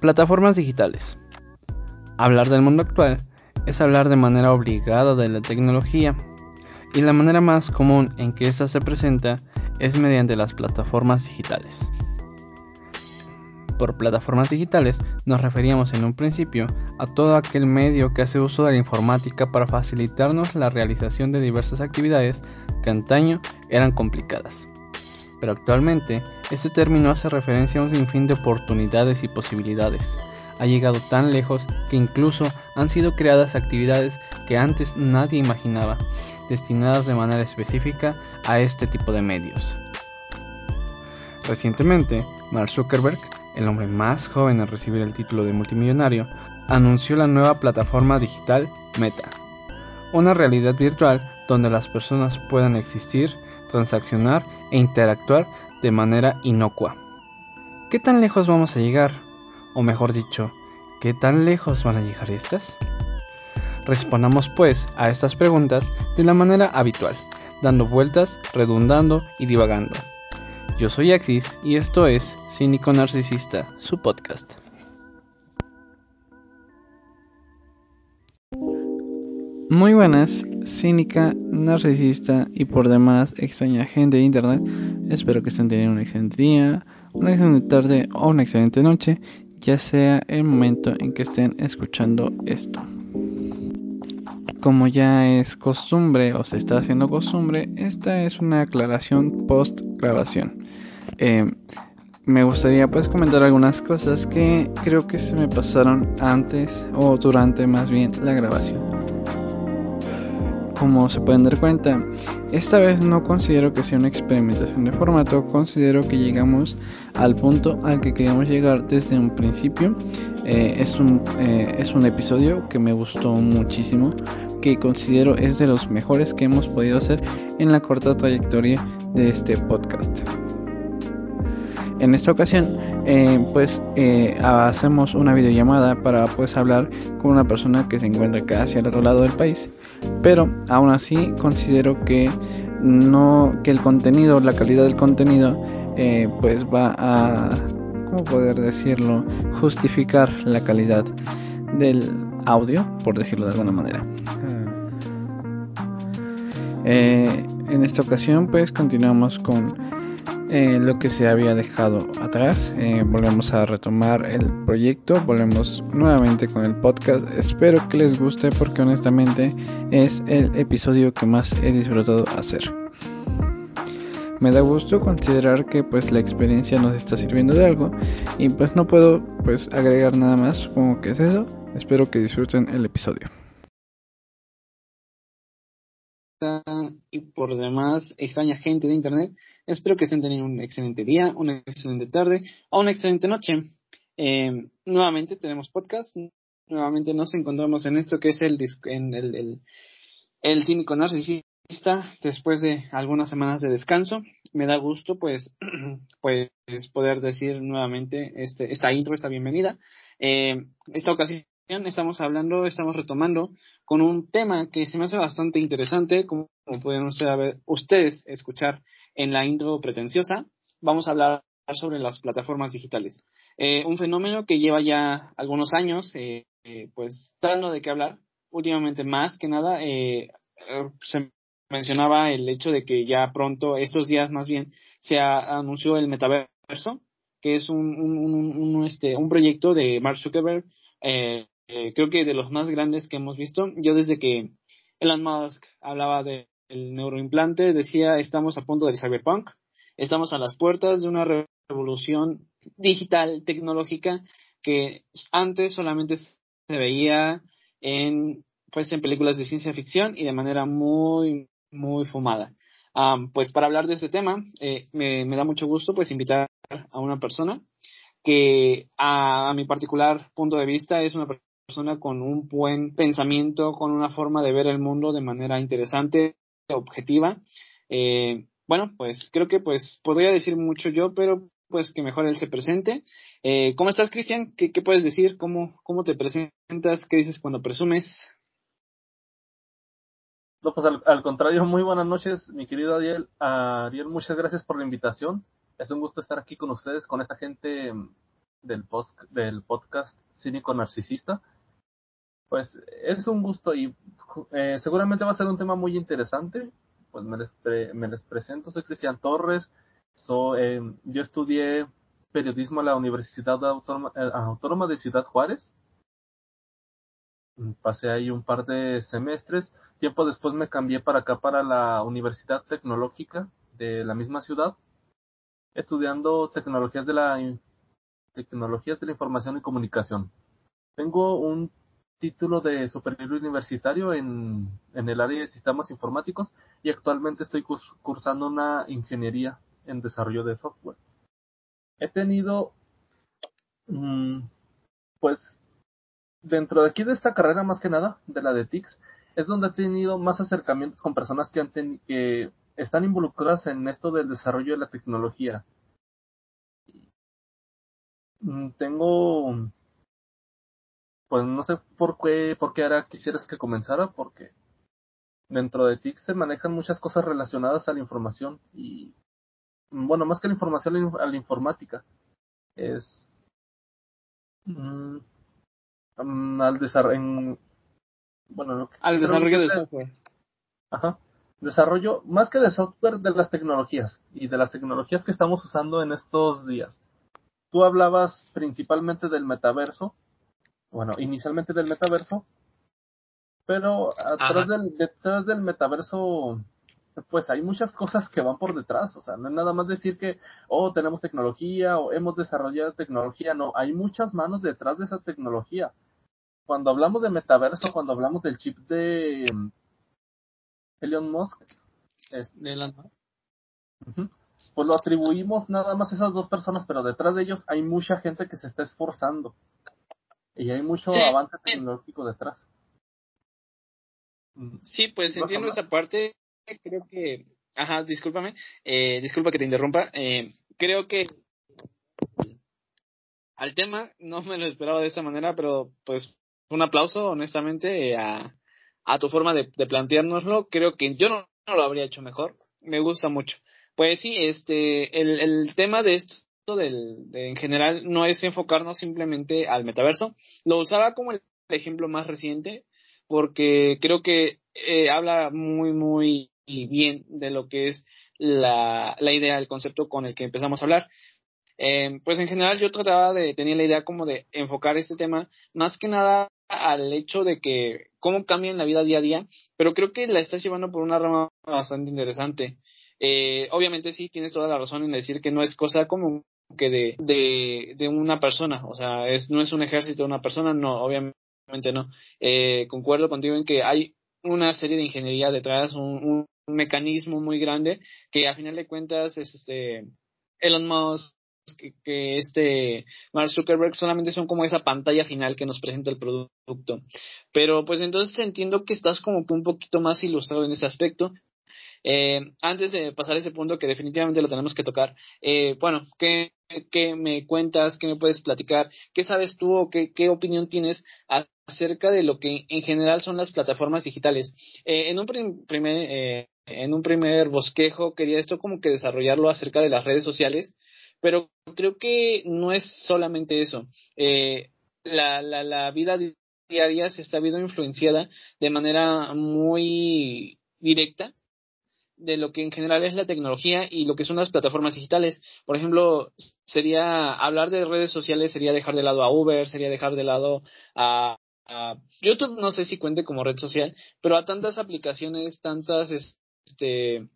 Plataformas digitales. Hablar del mundo actual es hablar de manera obligada de la tecnología y la manera más común en que ésta se presenta es mediante las plataformas digitales. Por plataformas digitales nos referíamos en un principio a todo aquel medio que hace uso de la informática para facilitarnos la realización de diversas actividades que antaño eran complicadas pero actualmente este término hace referencia a un sinfín de oportunidades y posibilidades. Ha llegado tan lejos que incluso han sido creadas actividades que antes nadie imaginaba, destinadas de manera específica a este tipo de medios. Recientemente, Mark Zuckerberg, el hombre más joven en recibir el título de multimillonario, anunció la nueva plataforma digital Meta, una realidad virtual donde las personas puedan existir transaccionar e interactuar de manera inocua. ¿Qué tan lejos vamos a llegar? O mejor dicho, ¿qué tan lejos van a llegar estas? Respondamos pues a estas preguntas de la manera habitual, dando vueltas, redundando y divagando. Yo soy Axis y esto es Cínico Narcisista, su podcast. Muy buenas, cínica, narcisista y por demás extraña gente de internet. Espero que estén teniendo un excelente día, una excelente tarde o una excelente noche, ya sea el momento en que estén escuchando esto. Como ya es costumbre o se está haciendo costumbre, esta es una aclaración post grabación. Eh, me gustaría pues comentar algunas cosas que creo que se me pasaron antes o durante más bien la grabación como se pueden dar cuenta, esta vez no considero que sea una experimentación de formato, considero que llegamos al punto al que queríamos llegar desde un principio. Eh, es, un, eh, es un episodio que me gustó muchísimo, que considero es de los mejores que hemos podido hacer en la corta trayectoria de este podcast. En esta ocasión, eh, pues hacemos una videollamada para pues hablar con una persona que se encuentra casi al otro lado del país pero aún así considero que no que el contenido la calidad del contenido eh, pues va a cómo poder decirlo justificar la calidad del audio por decirlo de alguna manera. Eh, en esta ocasión pues continuamos con eh, lo que se había dejado atrás. Eh, volvemos a retomar el proyecto, volvemos nuevamente con el podcast. Espero que les guste porque honestamente es el episodio que más he disfrutado hacer. Me da gusto considerar que pues la experiencia nos está sirviendo de algo y pues no puedo pues agregar nada más, como que es eso. Espero que disfruten el episodio y por demás extraña gente de internet. Espero que estén teniendo un excelente día, una excelente tarde o una excelente noche. Eh, nuevamente tenemos podcast, nuevamente nos encontramos en esto que es el, en el, el, el cínico narcisista después de algunas semanas de descanso. Me da gusto pues, pues poder decir nuevamente este, esta intro, esta bienvenida. Eh, esta ocasión estamos hablando, estamos retomando con un tema que se me hace bastante interesante, como, pueden ustedes escuchar en la intro pretenciosa. Vamos a hablar sobre las plataformas digitales. Eh, un fenómeno que lleva ya algunos años, eh, eh, pues dando de qué hablar. Últimamente más que nada se mencionaba el hecho de que ya pronto, estos días más bien, se anunció el metaverso, que es un, este, un proyecto de Mark Zuckerberg eh, eh, creo que de los más grandes que hemos visto. Yo desde que Elon Musk hablaba del neuroimplante, decía, estamos a punto del cyberpunk, estamos a las puertas de una revolución digital, tecnológica, que antes solamente se veía en, pues, en películas de ciencia ficción y de manera muy, muy fumada. pues para hablar de este tema, eh, me, me, da mucho gusto pues invitar a una persona que a, mi particular punto de vista es una persona con un buen pensamiento, con una forma de ver el mundo de manera interesante, objetiva. Eh, bueno, pues creo que pues podría decir mucho yo, pero pues que mejor él se presente. Eh, ¿Cómo estás, Cristian? ¿Qué, ¿Qué, puedes decir? ¿Cómo, ¿Cómo te presentas? ¿Qué dices cuando presumes? No, pues al, al contrario, muy buenas noches, mi querido Ariel. Ariel, muchas gracias por la invitación. Es un gusto estar aquí con ustedes, con esta gente del, post, del podcast Cínico Narcisista. Pues es un gusto y eh, seguramente va a ser un tema muy interesante. Pues me les, me les presento, soy Cristian Torres, soy, eh, yo estudié periodismo en la Universidad Autónoma, eh, Autónoma de Ciudad Juárez. Pasé ahí un par de semestres. Tiempo después me cambié para acá, para la Universidad Tecnológica de la misma ciudad, estudiando tecnologías de la tecnologías de la información y comunicación. Tengo un título de superior universitario en, en el área de sistemas informáticos y actualmente estoy cursando una ingeniería en desarrollo de software. He tenido, mm, pues, dentro de aquí de esta carrera más que nada, de la de TICS, es donde he tenido más acercamientos con personas que, han que están involucradas en esto del desarrollo de la tecnología. Mm, tengo, pues no sé por qué, por qué ahora quisieras que comenzara, porque dentro de TIC se manejan muchas cosas relacionadas a la información y, bueno, más que la información, a la informática. Es mm, mm, al desarrollo, bueno, al desarrollo de software. Ajá desarrollo más que de software de las tecnologías y de las tecnologías que estamos usando en estos días. Tú hablabas principalmente del metaverso, bueno, inicialmente del metaverso, pero atrás del, detrás del metaverso, pues hay muchas cosas que van por detrás, o sea, no es nada más decir que, oh, tenemos tecnología o hemos desarrollado tecnología, no, hay muchas manos detrás de esa tecnología. Cuando hablamos de metaverso, cuando hablamos del chip de, Elon Musk, de Elon pues lo atribuimos nada más a esas dos personas, pero detrás de ellos hay mucha gente que se está esforzando y hay mucho avance tecnológico detrás. Mm. Sí, pues entiendo esa parte. Creo que, ajá, discúlpame, eh, disculpa que te interrumpa. Eh, creo que al tema no me lo esperaba de esa manera, pero pues un aplauso, honestamente, a, a tu forma de, de planteárnoslo. Creo que yo no, lo habría hecho mejor. Me gusta mucho. Pues sí, este, el, el tema de esto del, de, en general no es enfocarnos simplemente al metaverso. Lo usaba como el ejemplo más reciente porque creo que eh, habla muy, muy bien de lo que es la, la idea, el concepto con el que empezamos a hablar. Eh, pues en general yo trataba de tener la idea como de enfocar este tema más que nada al hecho de que cómo cambia en la vida día a día, pero creo que la estás llevando por una rama bastante interesante. Eh, obviamente sí, tienes toda la razón en decir que no es cosa como que de, de, de una persona, o sea, es, no es un ejército de una persona, no, obviamente no. Eh, concuerdo contigo en que hay una serie de ingeniería detrás, un, mecanismo muy grande que a final de cuentas es este Elon Musk que, este Mark Zuckerberg solamente son como esa pantalla final que nos presenta el producto. Pero pues entonces entiendo que estás como que un poquito más ilustrado en ese aspecto. Eh, antes de pasar a ese punto que definitivamente lo tenemos que tocar, eh, bueno, ¿qué, ¿qué, me cuentas? ¿Qué me puedes platicar? ¿Qué sabes tú o qué, opinión tienes acerca de lo que en general son las plataformas digitales? Eh, en un primer, eh, en un primer bosquejo quería esto como que desarrollarlo acerca de las redes sociales pero creo que no es solamente eso. Eh, la, la, la vida diaria se está viendo influenciada de manera muy directa de lo que en general es la tecnología y lo que son las plataformas digitales. Por ejemplo, sería hablar de redes sociales, sería dejar de lado a Uber, sería dejar de lado a, YouTube, no sé si cuente como red social, pero a tantas aplicaciones, tantas, este,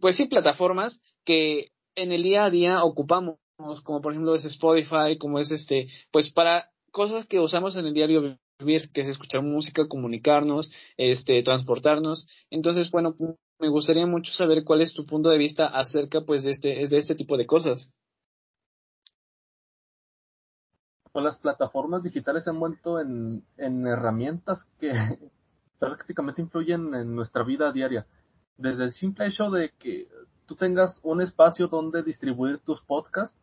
pues sí, plataformas que en el día a día ocupamos, como por ejemplo es Spotify, como es este, pues para cosas que usamos en el diario vivir, que es escuchar música, comunicarnos, este, transportarnos. Entonces, bueno, me gustaría mucho saber cuál es tu punto de vista acerca pues de este, de este tipo de cosas. Pues las plataformas digitales se han vuelto en, en herramientas que prácticamente influyen en nuestra vida diaria. Desde el simple hecho de que tú tengas un espacio donde distribuir tus podcasts,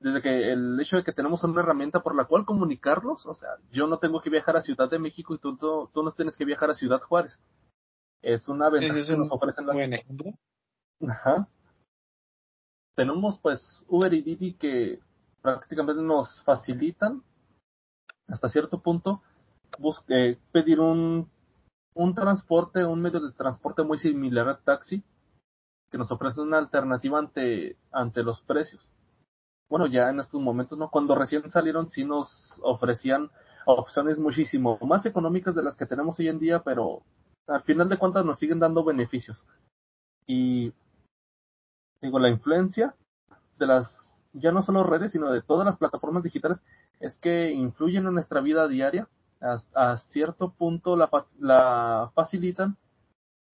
desde que el hecho de que tenemos una herramienta por la cual comunicarlos, o sea, yo no tengo que viajar a Ciudad de México y tú, tú, no tienes que viajar a Ciudad Juárez. Es una ventaja que nos ofrecen las... Buen ejemplo. Ajá. Tenemos pues Uber y Didi que prácticamente nos facilitan hasta cierto punto busque, pedir un, un transporte, un medio de transporte muy similar al taxi, que nos ofrece una alternativa ante, ante los precios. Bueno, ya en estos momentos, ¿no? Cuando recién salieron sí nos ofrecían opciones muchísimo más económicas de las que tenemos hoy en día, pero al final de cuentas nos siguen dando beneficios. Y digo, la influencia de las, ya no solo redes, sino de todas las plataformas digitales, es que influyen en nuestra vida diaria, a, cierto punto la, la facilitan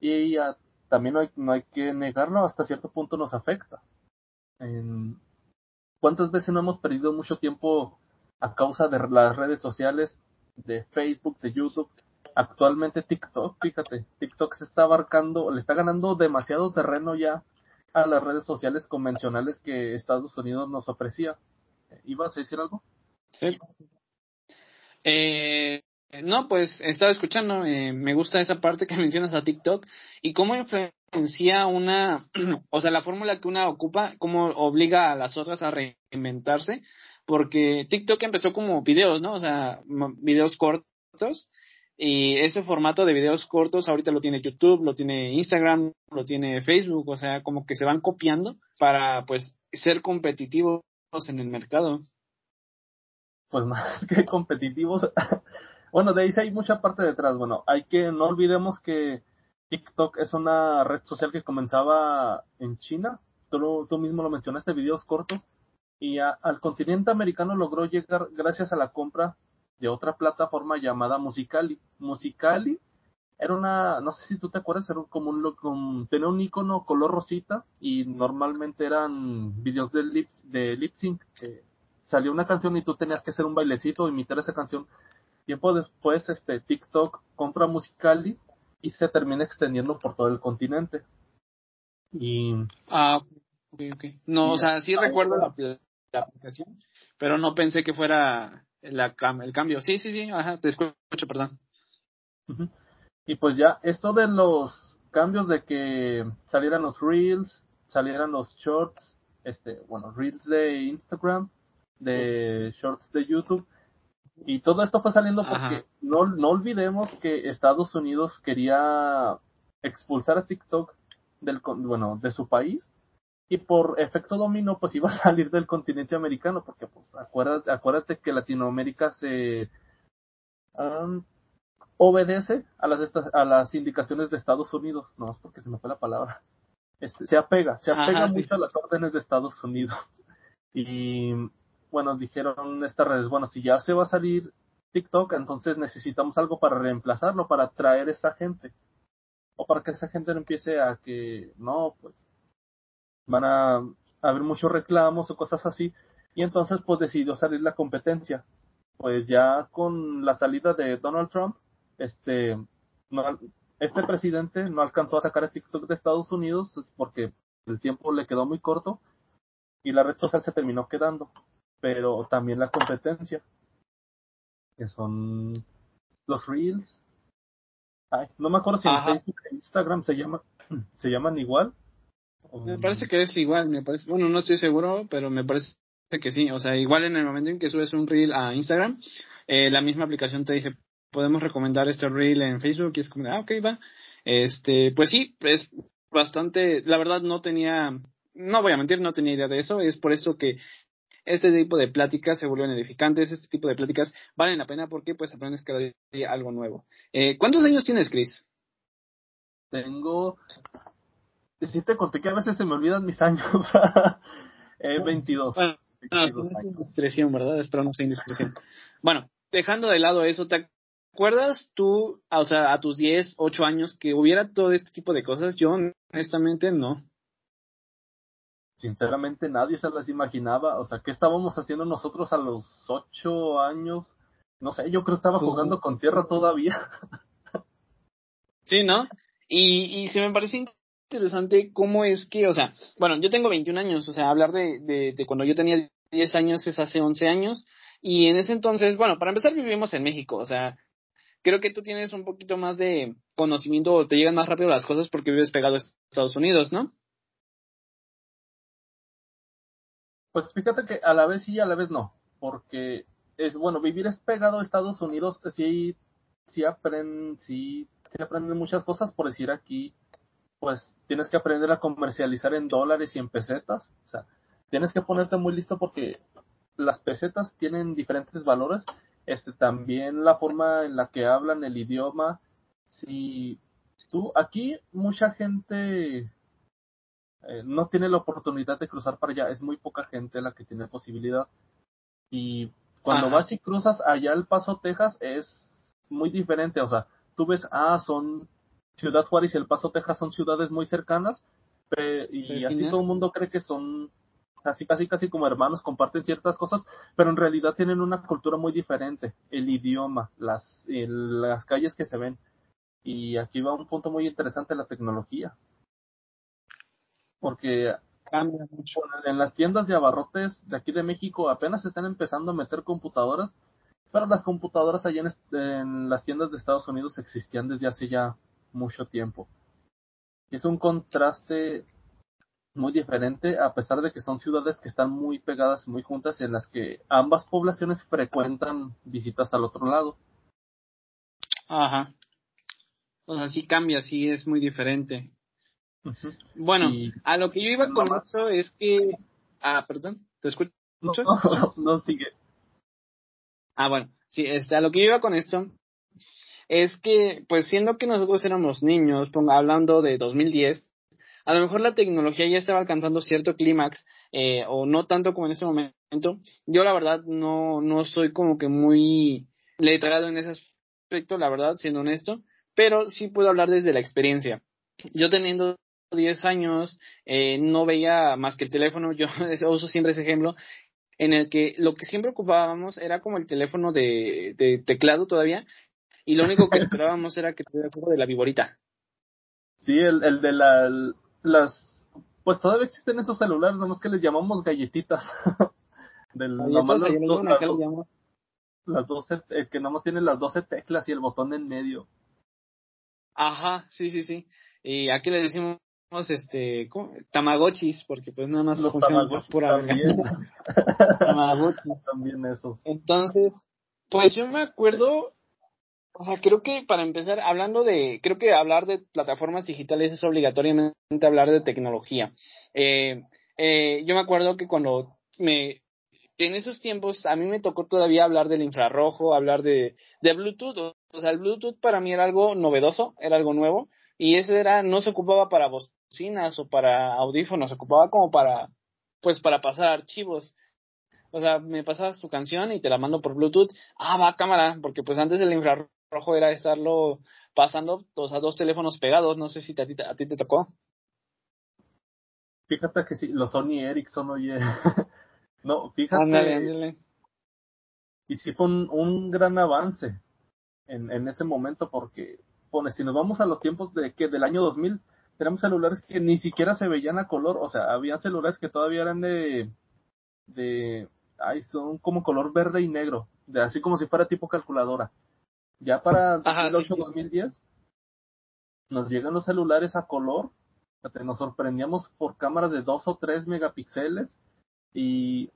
y también no hay, no hay que negarlo, hasta cierto punto nos afecta. ¿Cuántas veces no hemos perdido mucho tiempo a causa de las redes sociales, de Facebook, de YouTube? Actualmente TikTok, fíjate, TikTok se está abarcando, le está ganando demasiado terreno ya a las redes sociales convencionales que Estados Unidos nos ofrecía. ¿Ibas a decir algo? Sí. Eh, no, pues estaba escuchando, eh, me gusta esa parte que mencionas a TikTok y cómo influencia una, o sea, la fórmula que una ocupa, cómo obliga a las otras a reinventarse, porque TikTok empezó como videos, ¿no? O sea, videos cortos y ese formato de videos cortos ahorita lo tiene YouTube, lo tiene Instagram, lo tiene Facebook, o sea, como que se van copiando para pues ser competitivos en el mercado. Pues más que competitivos. bueno, de ahí sí hay mucha parte detrás. Bueno, hay que no olvidemos que TikTok es una red social que comenzaba en China. Tú, tú mismo lo mencionaste, videos cortos. Y al continente americano logró llegar gracias a la compra de otra plataforma llamada Musicali. Musicali era una, no sé si tú te acuerdas, era como un, tenía un icono color rosita y normalmente eran videos de lip, de lip sync. que salió una canción y tú tenías que hacer un bailecito, imitar esa canción. Tiempo después, este TikTok compra Musicali y se termina extendiendo por todo el continente. Y ah, ok, ok. No, o sea, sí recuerdo la, aplicación, pero no pensé que fuera la, el cambio. Sí, sí, sí, ajá, te escucho, perdón. Y pues ya, esto de los cambios de que salieran los reels, salieran los shorts, este, bueno, reels de Instagram, de shorts de YouTube, y todo esto fue saliendo porque no, no olvidemos que Estados Unidos quería expulsar a TikTok del, bueno, de su país y por efecto dominó pues iba a salir del continente americano porque pues acuérdate, acuérdate que Latinoamérica se obedece a las a las indicaciones de Estados Unidos. No es porque se me fue la palabra. Este, se apega se apega mucho a las órdenes de Estados Unidos. Y bueno dijeron estas redes bueno si ya se va a salir TikTok entonces necesitamos algo para reemplazarlo para atraer esa gente o para que esa gente no empiece a que no pues van a haber muchos reclamos o cosas así, y entonces pues decidió salir la competencia. Pues ya con la salida de Donald Trump, este, no, este presidente no alcanzó a sacar el TikTok de Estados Unidos porque el tiempo le quedó muy corto y la red social se terminó quedando, pero también la competencia, que son los Reels. Ay, no me acuerdo si en Facebook e Instagram se llama, se llaman igual, me parece que es igual, me parece, bueno, no estoy seguro, pero me parece que sí. O sea, igual en el momento en que subes un reel a Instagram, eh, la misma aplicación te dice, podemos recomendar este reel en Facebook y es como, ah, ok, va. Este, pues sí, es bastante, la verdad no tenía, no voy a mentir, no tenía idea de eso, es por eso que este tipo de pláticas se vuelven edificantes, este tipo de pláticas valen la pena porque pues aprendes cada día algo nuevo. Eh, ¿Cuántos años tienes, Chris? Tengo sí te conté que a veces se me olvidan mis años. eh, 22. Bueno, no, es indiscreción, ¿verdad? Espero no sea indiscreción. Bueno, dejando de lado eso, ¿te acuerdas tú, o sea, a tus 10, 8 años que hubiera todo este tipo de cosas? Yo, honestamente, no. Sinceramente, nadie se las imaginaba. O sea, ¿qué estábamos haciendo nosotros a los 8 años? No sé, yo creo que estaba jugando con tierra todavía. sí, ¿no? Y, y se me parece interesante cómo es que, o sea, bueno, yo tengo 21 años, o sea, hablar de, de, cuando yo tenía 10 años es hace 11 años, y en ese entonces, bueno, para empezar vivimos en México, o sea, creo que tú tienes un poquito más de conocimiento o te llegan más rápido las cosas porque vives pegado a Estados Unidos, ¿no? Pues fíjate que a la vez sí y a la vez no, porque es bueno, vivir es pegado a Estados Unidos, sí, sí aprenden, sí aprenden muchas cosas, por decir aquí, pues tienes que aprender a comercializar en dólares y en pesetas, o sea, tienes que ponerte muy listo porque las pesetas tienen diferentes valores, este también la forma en la que hablan el idioma, si tú aquí mucha gente eh, no tiene la oportunidad de cruzar para allá, es muy poca gente la que tiene posibilidad. Y cuando vas y cruzas allá el Paso, Texas, es muy diferente, o sea, tú ves, ah, son Ciudad Juárez y El Paso, Texas son ciudades muy cercanas, y así todo el mundo cree que son así casi casi como hermanos, comparten ciertas cosas, pero en realidad tienen una cultura muy diferente, el idioma, las, las calles que se ven. Y aquí va un punto muy interesante la tecnología porque cambia mucho. En las tiendas de abarrotes de aquí de México apenas se están empezando a meter computadoras, pero las computadoras allá en, las tiendas de Estados Unidos existían desde hace ya mucho tiempo. Es un contraste muy diferente, a pesar de que son ciudades que están muy pegadas, muy juntas, en las que ambas poblaciones frecuentan visitas al otro lado. Ajá. O sea, sí cambia, sí es muy diferente. Bueno, a lo que yo iba con esto es que... Ah, perdón, ¿te escucho? No, no, sigue. Ah, bueno, sí, este, a lo que yo iba con esto es que, pues siendo que nosotros éramos niños, hablando de 2010, a lo mejor la tecnología ya estaba alcanzando cierto clímax, eh, o no tanto como en ese momento. Yo la verdad no, no soy como que muy letrado en ese aspecto, la verdad, siendo honesto, pero sí puedo hablar desde la experiencia. Yo teniendo 10 años, eh, no veía más que el teléfono, yo uso siempre ese ejemplo, en el que lo que siempre ocupábamos era como el teléfono de, teclado todavía, y lo único que esperábamos era que tuviera el juego de la viborita. Sí, el, el de la, las, pues todavía existen esos celulares, nomás que les llamamos galletitas. Del, nomás las, las, 12, eh, que nomás tienen las 12 teclas y el botón en medio. Ajá, sí, sí, sí. Y aquí le decimos este tamagotchis porque pues nada más Los funciona pura también. tamagotchis también esos entonces pues yo me acuerdo o sea creo que para empezar hablando de creo que hablar de plataformas digitales es obligatoriamente hablar de tecnología eh, eh, yo me acuerdo que cuando me en esos tiempos a mí me tocó todavía hablar del infrarrojo hablar de de Bluetooth o sea el Bluetooth para mí era algo novedoso era algo nuevo y ese era no se ocupaba para vos o para audífonos, se ocupaba como para, pues para pasar archivos. O sea, me pasas tu canción y te la mando por Bluetooth. Ah, va cámara, porque pues antes el infrarrojo era estarlo pasando a dos teléfonos pegados. No sé si a, ti, a ti te tocó. Fíjate que sí, los Sony Ericsson, oye. no, fíjate. Y sí fue un, un gran avance en, en ese momento porque, pone, si nos vamos a los tiempos de que del año 2000, tenemos celulares que ni siquiera se veían a color, o sea, había celulares que todavía eran de, de, ay, son como color verde y negro, de así como si fuera tipo calculadora. Ya para 2008, 2010, nos llegan los celulares a color, nos sorprendíamos por cámaras de 2 o 3 megapíxeles. Y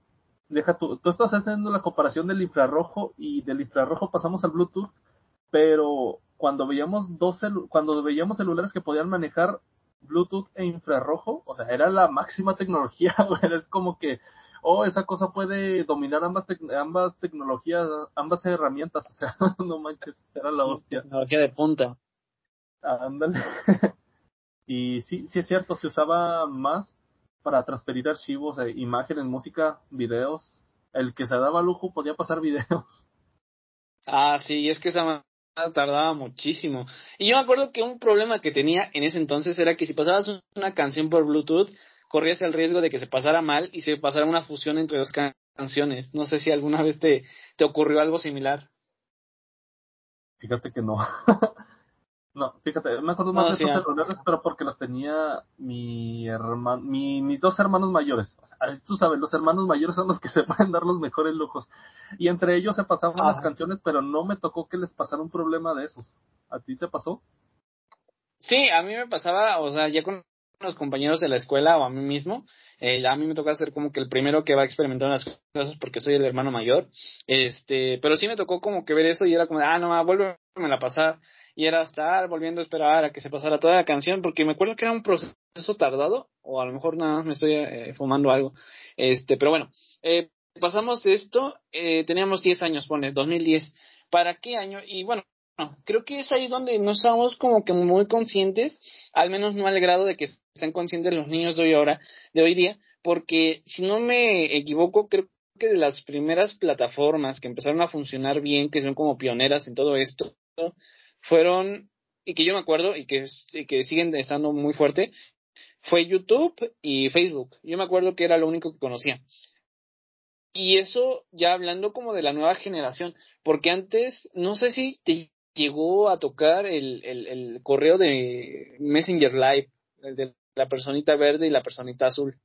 deja tú, tú estás haciendo la comparación del infrarrojo y del infrarrojo pasamos al Bluetooth, pero cuando veíamos dos cuando veíamos celulares que podían manejar Bluetooth e infrarrojo, o sea, era la máxima tecnología, es como que, oh, esa cosa puede dominar ambas, ambas tecnologías, ambas herramientas, o sea, no manches, era la hostia. Tecnología de punta. Ándale. y sí, sí es cierto, se usaba más para transferir archivos, eh, imágenes, música, videos. El que se daba lujo podía pasar videos. Ah, sí, es que esa tardaba muchísimo. Y yo me acuerdo que un problema que tenía en ese entonces era que si pasabas una canción por Bluetooth, corrías el riesgo de que se pasara mal y se pasara una fusión entre dos canciones. No sé si alguna vez te, te ocurrió algo similar. Fíjate que no. No, fíjate, me acuerdo más de esos celulares, pero porque los tenía mi hermano, mi, mis dos hermanos mayores. O sea, tú sabes, los hermanos mayores son los que se pueden dar los mejores lujos. Y entre ellos se pasaban las canciones, pero no me tocó que les pasara un problema de esos. ¿A ti te pasó? Sí, a mí me pasaba, o sea, ya con los compañeros de la escuela o a mí mismo. Eh, a mí me toca ser como que el primero que va a experimentar las cosas porque soy el hermano mayor. Este, pero sí me tocó como que ver eso y era como, ah, no, vuelve a pasar. Y era estar volviendo a esperar a que se pasara toda la canción porque me acuerdo que era un proceso tardado o a lo mejor nada más me estoy eh, fumando algo. Este, pero bueno, eh, pasamos esto, eh, teníamos 10 años, pone, 2010. ¿Para qué año? Y bueno, creo que es ahí donde no estamos como que muy conscientes, al menos no al grado de que estén conscientes los niños de hoy ahora, de hoy día, porque si no me equivoco, creo que de las primeras plataformas que empezaron a funcionar bien, que son como pioneras en todo esto, fueron, y que yo me acuerdo, y que, que siguen estando muy fuerte, fue YouTube y Facebook. Yo me acuerdo que era lo único que conocía. Y eso ya hablando como de la nueva generación, porque antes, no sé si te llegó a tocar el, el, el correo de Messenger Live, el de la personita verde y la personita azul.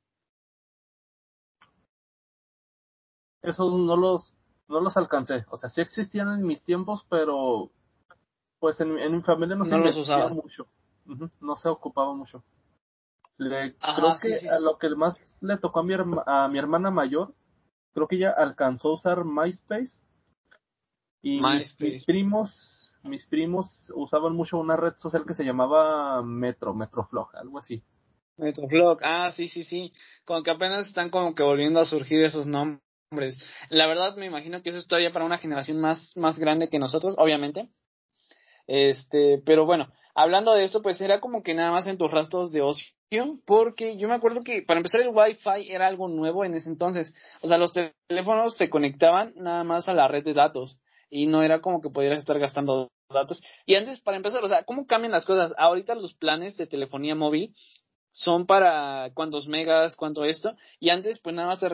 Esos no los, no los alcancé. O sea, sí existían en mis tiempos, pero pues en, en mi familia no, se los usaba mucho. no se ocupaba mucho. Le, creo que a lo que más le tocó a mi, a mi hermana mayor, creo que ella alcanzó a usar MySpace. Y mis primos mis primos usaban mucho una red social que se llamaba Metro, Metroflog, algo así. Metroflog, ah, sí, sí, sí. Como que apenas están como que volviendo a surgir esos nombres. La verdad me imagino que eso es todavía para una generación más, más grande que nosotros, obviamente. Este, pero bueno, hablando de esto, pues era como que nada más en tus rastros de ocio, porque yo me acuerdo que para empezar el Wi-Fi era algo nuevo en ese entonces. O sea, los teléfonos se conectaban nada más a la red de datos y no era como que pudieras estar gastando datos. Y antes, para empezar, o sea, ¿cómo cambian las cosas? Ahorita los planes de telefonía móvil son para cuántos megas, cuánto esto, y antes pues nada más se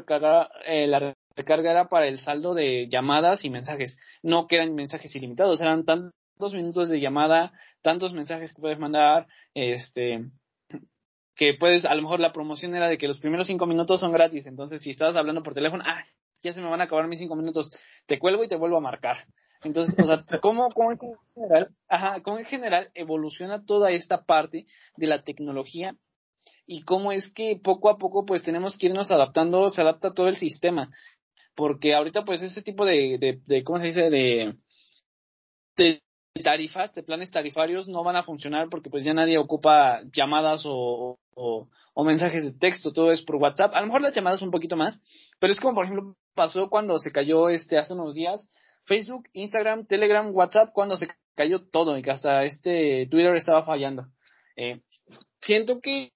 eh, la recarga era para el saldo de llamadas y mensajes, no que eran mensajes ilimitados, eran tantos minutos de llamada, tantos mensajes que puedes mandar, este, que puedes, a lo mejor la promoción era de que los primeros cinco minutos son gratis, entonces si estabas hablando por teléfono, ah, ya se me van a acabar mis cinco minutos, te cuelgo y te vuelvo a marcar. Entonces, o sea, ¿cómo, cómo, en general, ajá, cómo en general evoluciona toda esta parte de la tecnología y cómo es que poco a poco pues tenemos que irnos adaptando, se adapta todo el sistema, porque ahorita pues ese tipo de, de, de ¿cómo se dice? De, tarifas, de planes tarifarios no van a funcionar porque pues ya nadie ocupa llamadas o, o, mensajes de texto, todo es por WhatsApp. A lo mejor las llamadas un poquito más, pero es como por ejemplo pasó cuando se cayó este hace unos días Facebook, Instagram, Telegram, WhatsApp, cuando se cayó todo y que hasta este Twitter estaba fallando. Eh, siento que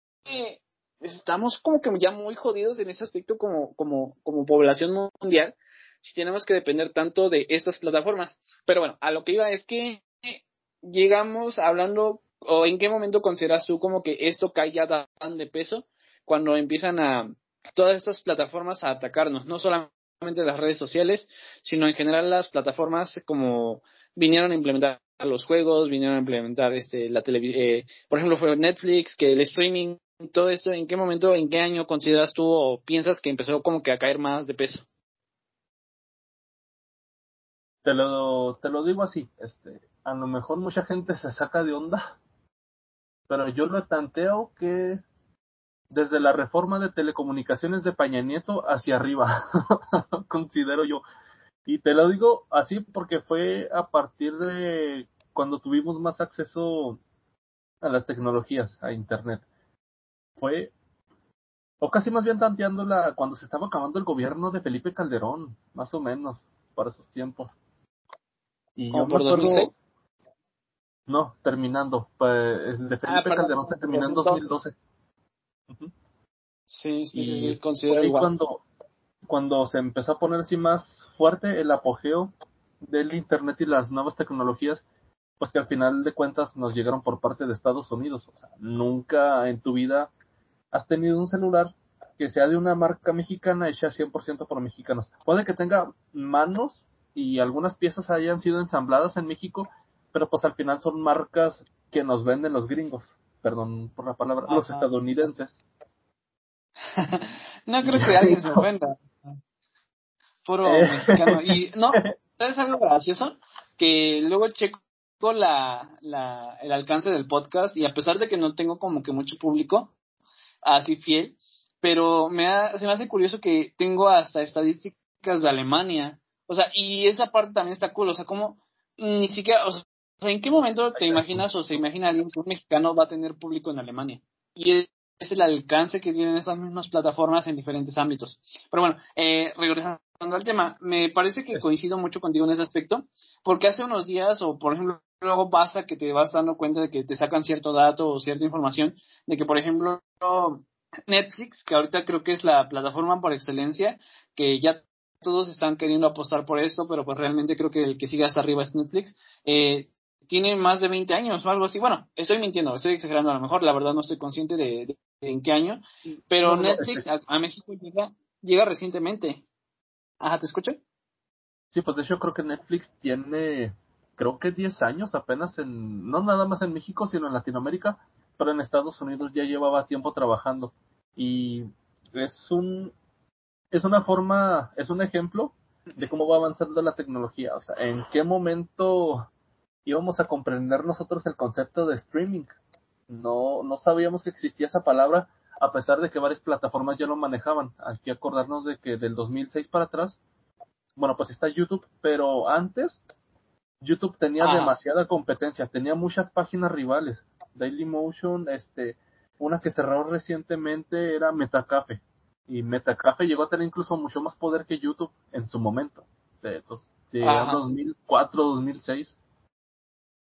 estamos como que ya muy jodidos en ese aspecto como, como, como población mundial si tenemos que depender tanto de estas plataformas. Pero bueno, a lo que iba es que llegamos hablando, o en qué momento consideras tú como que esto cae ya tan de peso cuando empiezan a todas estas plataformas a atacarnos, no solamente las redes sociales, sino en general las plataformas como vinieron a implementar los juegos, vinieron a implementar este la televisión, eh, por ejemplo fue Netflix, que el streaming, todo esto, ¿en qué momento, en qué año consideras tú o piensas que empezó como que a caer más de peso? Te lo, te lo digo así, este, a lo mejor mucha gente se saca de onda, pero yo lo tanteo que desde la reforma de telecomunicaciones de Paña Nieto hacia arriba, considero yo. Y te lo digo así porque fue a partir de cuando tuvimos más acceso a las tecnologías, a Internet. Fue, o casi más bien tanteándola cuando se estaba acabando el gobierno de Felipe Calderón, más o menos, para esos tiempos. Y yo por acuerdo, No, terminando. Pues, el de ah, Felipe Calderón se terminó en 2012. Sí, sí, sí, sí, considero igual. Cuando, cuando se empezó a poner así más fuerte el apogeo del Internet y las nuevas tecnologías, pues que al final de cuentas nos llegaron por parte de Estados Unidos. O sea, nunca en tu vida has tenido un celular que sea de una marca mexicana hecha 100% por mexicanos. Puede que tenga manos y algunas piezas hayan sido ensambladas en México, pero pues al final son marcas que nos venden los gringos perdón por la palabra, los estadounidenses. no creo que alguien se ofenda. Puro eh. mexicano. Y no, ¿sabes algo gracioso? Que luego checo la, la, el alcance del podcast y a pesar de que no tengo como que mucho público, así fiel, pero me se me hace curioso que tengo hasta estadísticas de Alemania, o sea, y esa parte también está cool, o sea, como ni siquiera, o sea, ¿en qué momento te imaginas o se imagina alguien que un mexicano va a tener público en Alemania? Y es el alcance que tienen estas mismas plataformas en diferentes ámbitos. Pero bueno, eh, regresando al tema, me parece que coincido mucho contigo en ese aspecto, porque hace unos días, o por ejemplo, luego pasa que te vas dando cuenta de que te sacan cierto dato o cierta información, de que, por ejemplo, Netflix, que ahorita creo que es la plataforma por excelencia, que ya todos están queriendo apostar por esto, pero pues realmente creo que el que sigue hasta arriba es Netflix, eh, tiene más de 20 años o algo así. Bueno, estoy mintiendo, estoy exagerando a lo mejor, la verdad no estoy consciente de, en qué año, pero Netflix a, México llega, llega recientemente. Ajá, ¿te escucho? Sí, pues de hecho creo que Netflix tiene, creo que 10 años apenas en, no nada más en México, sino en Latinoamérica, pero en Estados Unidos ya llevaba tiempo trabajando. Y es un, es una forma, es un ejemplo de cómo va avanzando la tecnología. O sea, en qué momento íbamos a comprender nosotros el concepto de streaming. No, no sabíamos que existía esa palabra, a pesar de que varias plataformas ya lo manejaban. Hay que acordarnos de que del 2006 para atrás, bueno, pues está YouTube, pero antes YouTube tenía demasiada competencia, tenía muchas páginas rivales. Dailymotion, este, una que cerró recientemente era Metacafe. Y Metacafe llegó a tener incluso mucho más poder que YouTube en su momento, de, de 2004, 2006.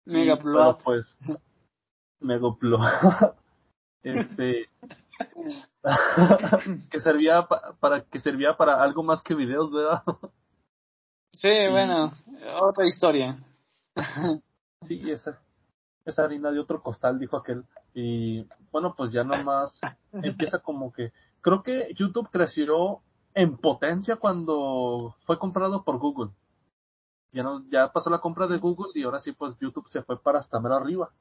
Megaplot. Pues, Megaplot. este. que servía para que servía para algo más que videos, ¿verdad? sí, bueno, otra historia. sí, esa, esa harina de otro costal, dijo aquel. Y bueno, pues ya nomás empieza como que. Creo que YouTube creció en potencia cuando fue comprado por Google ya no, ya pasó la compra de Google y ahora sí pues YouTube se fue para hasta mero arriba.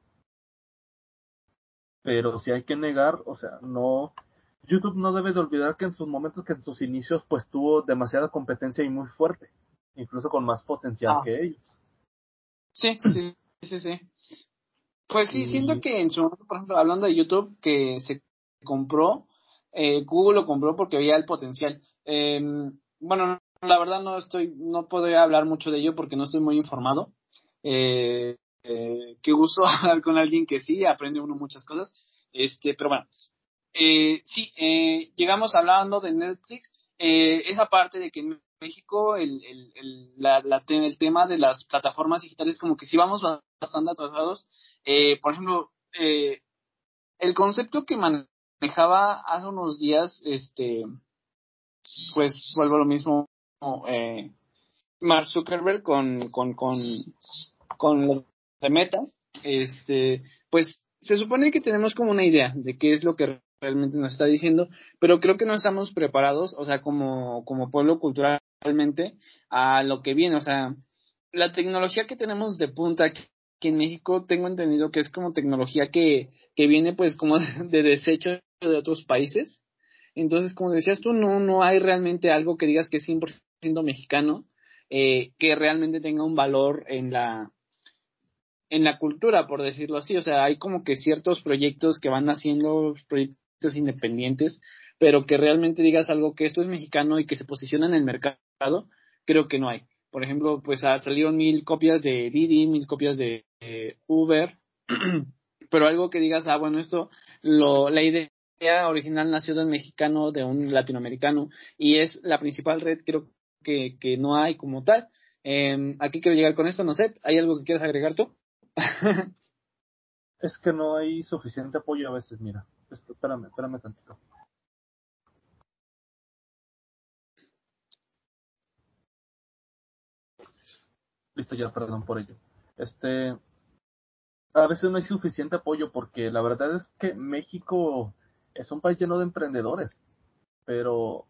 Pero si hay que negar, o sea, no, YouTube no debe de olvidar que en sus momentos, que en sus inicios pues tuvo demasiada competencia y muy fuerte, incluso con más potencial ah. que ellos. Sí, sí, sí, sí. Pues sí, siento que en su momento, por ejemplo, hablando de YouTube, que se compró, eh, Google lo compró porque veía el potencial. Eh, bueno, la verdad no estoy, no podría hablar mucho de ello porque no estoy muy informado. Eh, eh, qué gusto hablar con alguien que sí, aprende uno muchas cosas. Este, pero bueno, eh, sí, eh, llegamos hablando de Netflix, eh, esa parte de que en México el, el, el, la, la, el tema de las plataformas digitales como que sí vamos bastante atrasados. Por ejemplo, el concepto que manejaba hace unos días, este, pues vuelvo a lo mismo, eh, Mark Zuckerberg con, con, con, con lo de Meta, este, pues se supone que tenemos como una idea de qué es lo que realmente nos está diciendo, pero creo que no estamos preparados, o sea, como, como pueblo culturalmente, a lo que viene, o sea, la tecnología que tenemos de punta aquí, en México, tengo entendido que es como tecnología que, que viene pues como de desecho de otros países, entonces, como decías tú, no, no hay realmente algo que digas que es 100% mexicano eh, que realmente tenga un valor en la en la cultura, por decirlo así. O sea, hay como que ciertos proyectos que van haciendo proyectos independientes, pero que realmente digas algo que esto es mexicano y que se posiciona en el mercado, creo que no hay. Por ejemplo, pues ha salieron mil copias de Didi, mil copias de Uber, pero algo que digas, ah, bueno, esto, lo, la idea original nació de un mexicano, de un latinoamericano, y es la principal red, creo que, que no hay como tal. Eh, aquí quiero llegar con esto, no sé, ¿hay algo que quieras agregar tú? es que no hay suficiente apoyo a veces, mira. Espérame, espérame tantito. Listo ya, perdón por ello. Este, a veces no hay suficiente apoyo porque la verdad es que México es un país lleno de emprendedores, pero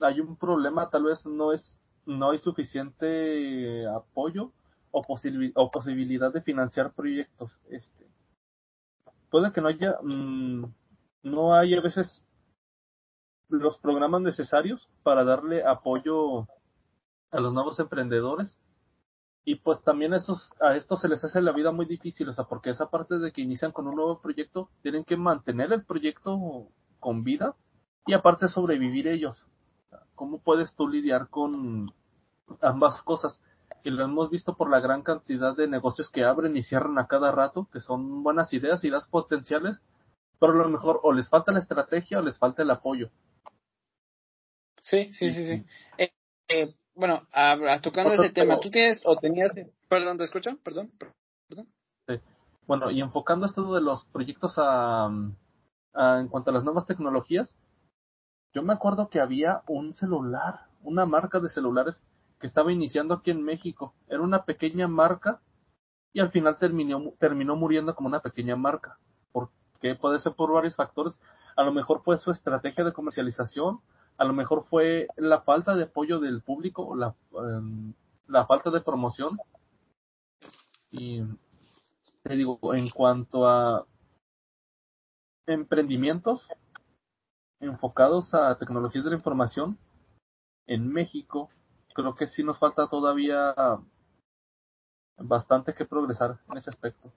hay un problema, tal vez no es no hay suficiente apoyo o, o posibilidad de financiar proyectos. Este, puede que no haya, mm, no hay a veces los programas necesarios para darle apoyo a los nuevos emprendedores y pues también esos, a estos se les hace la vida muy difícil, o sea, porque esa parte de que inician con un nuevo proyecto, tienen que mantener el proyecto con vida y aparte sobrevivir ellos. ¿Cómo puedes tú lidiar con ambas cosas? Y lo hemos visto por la gran cantidad de negocios que abren y cierran a cada rato, que son buenas ideas, ideas potenciales, pero a lo mejor o les falta la estrategia o les falta el apoyo. Sí, sí, sí, sí. Eh, eh, bueno, tocando ese tema, ¿tú tienes o tenías... Perdón, ¿te escucho? Perdón, perdón. Sí. Bueno, y enfocando esto de los proyectos a, en cuanto a las nuevas tecnologías, yo me acuerdo que había un celular, una marca de celulares que estaba iniciando aquí en México. Era una pequeña marca y al final terminó, terminó muriendo como una pequeña marca. porque Puede ser por varios factores. A lo mejor fue su estrategia de comercialización, a lo mejor fue la falta de apoyo del público, la, em, la falta de promoción. Y te digo, en cuanto a emprendimientos enfocados a tecnologías de la información, en México creo que sí nos falta todavía bastante que progresar en ese aspecto.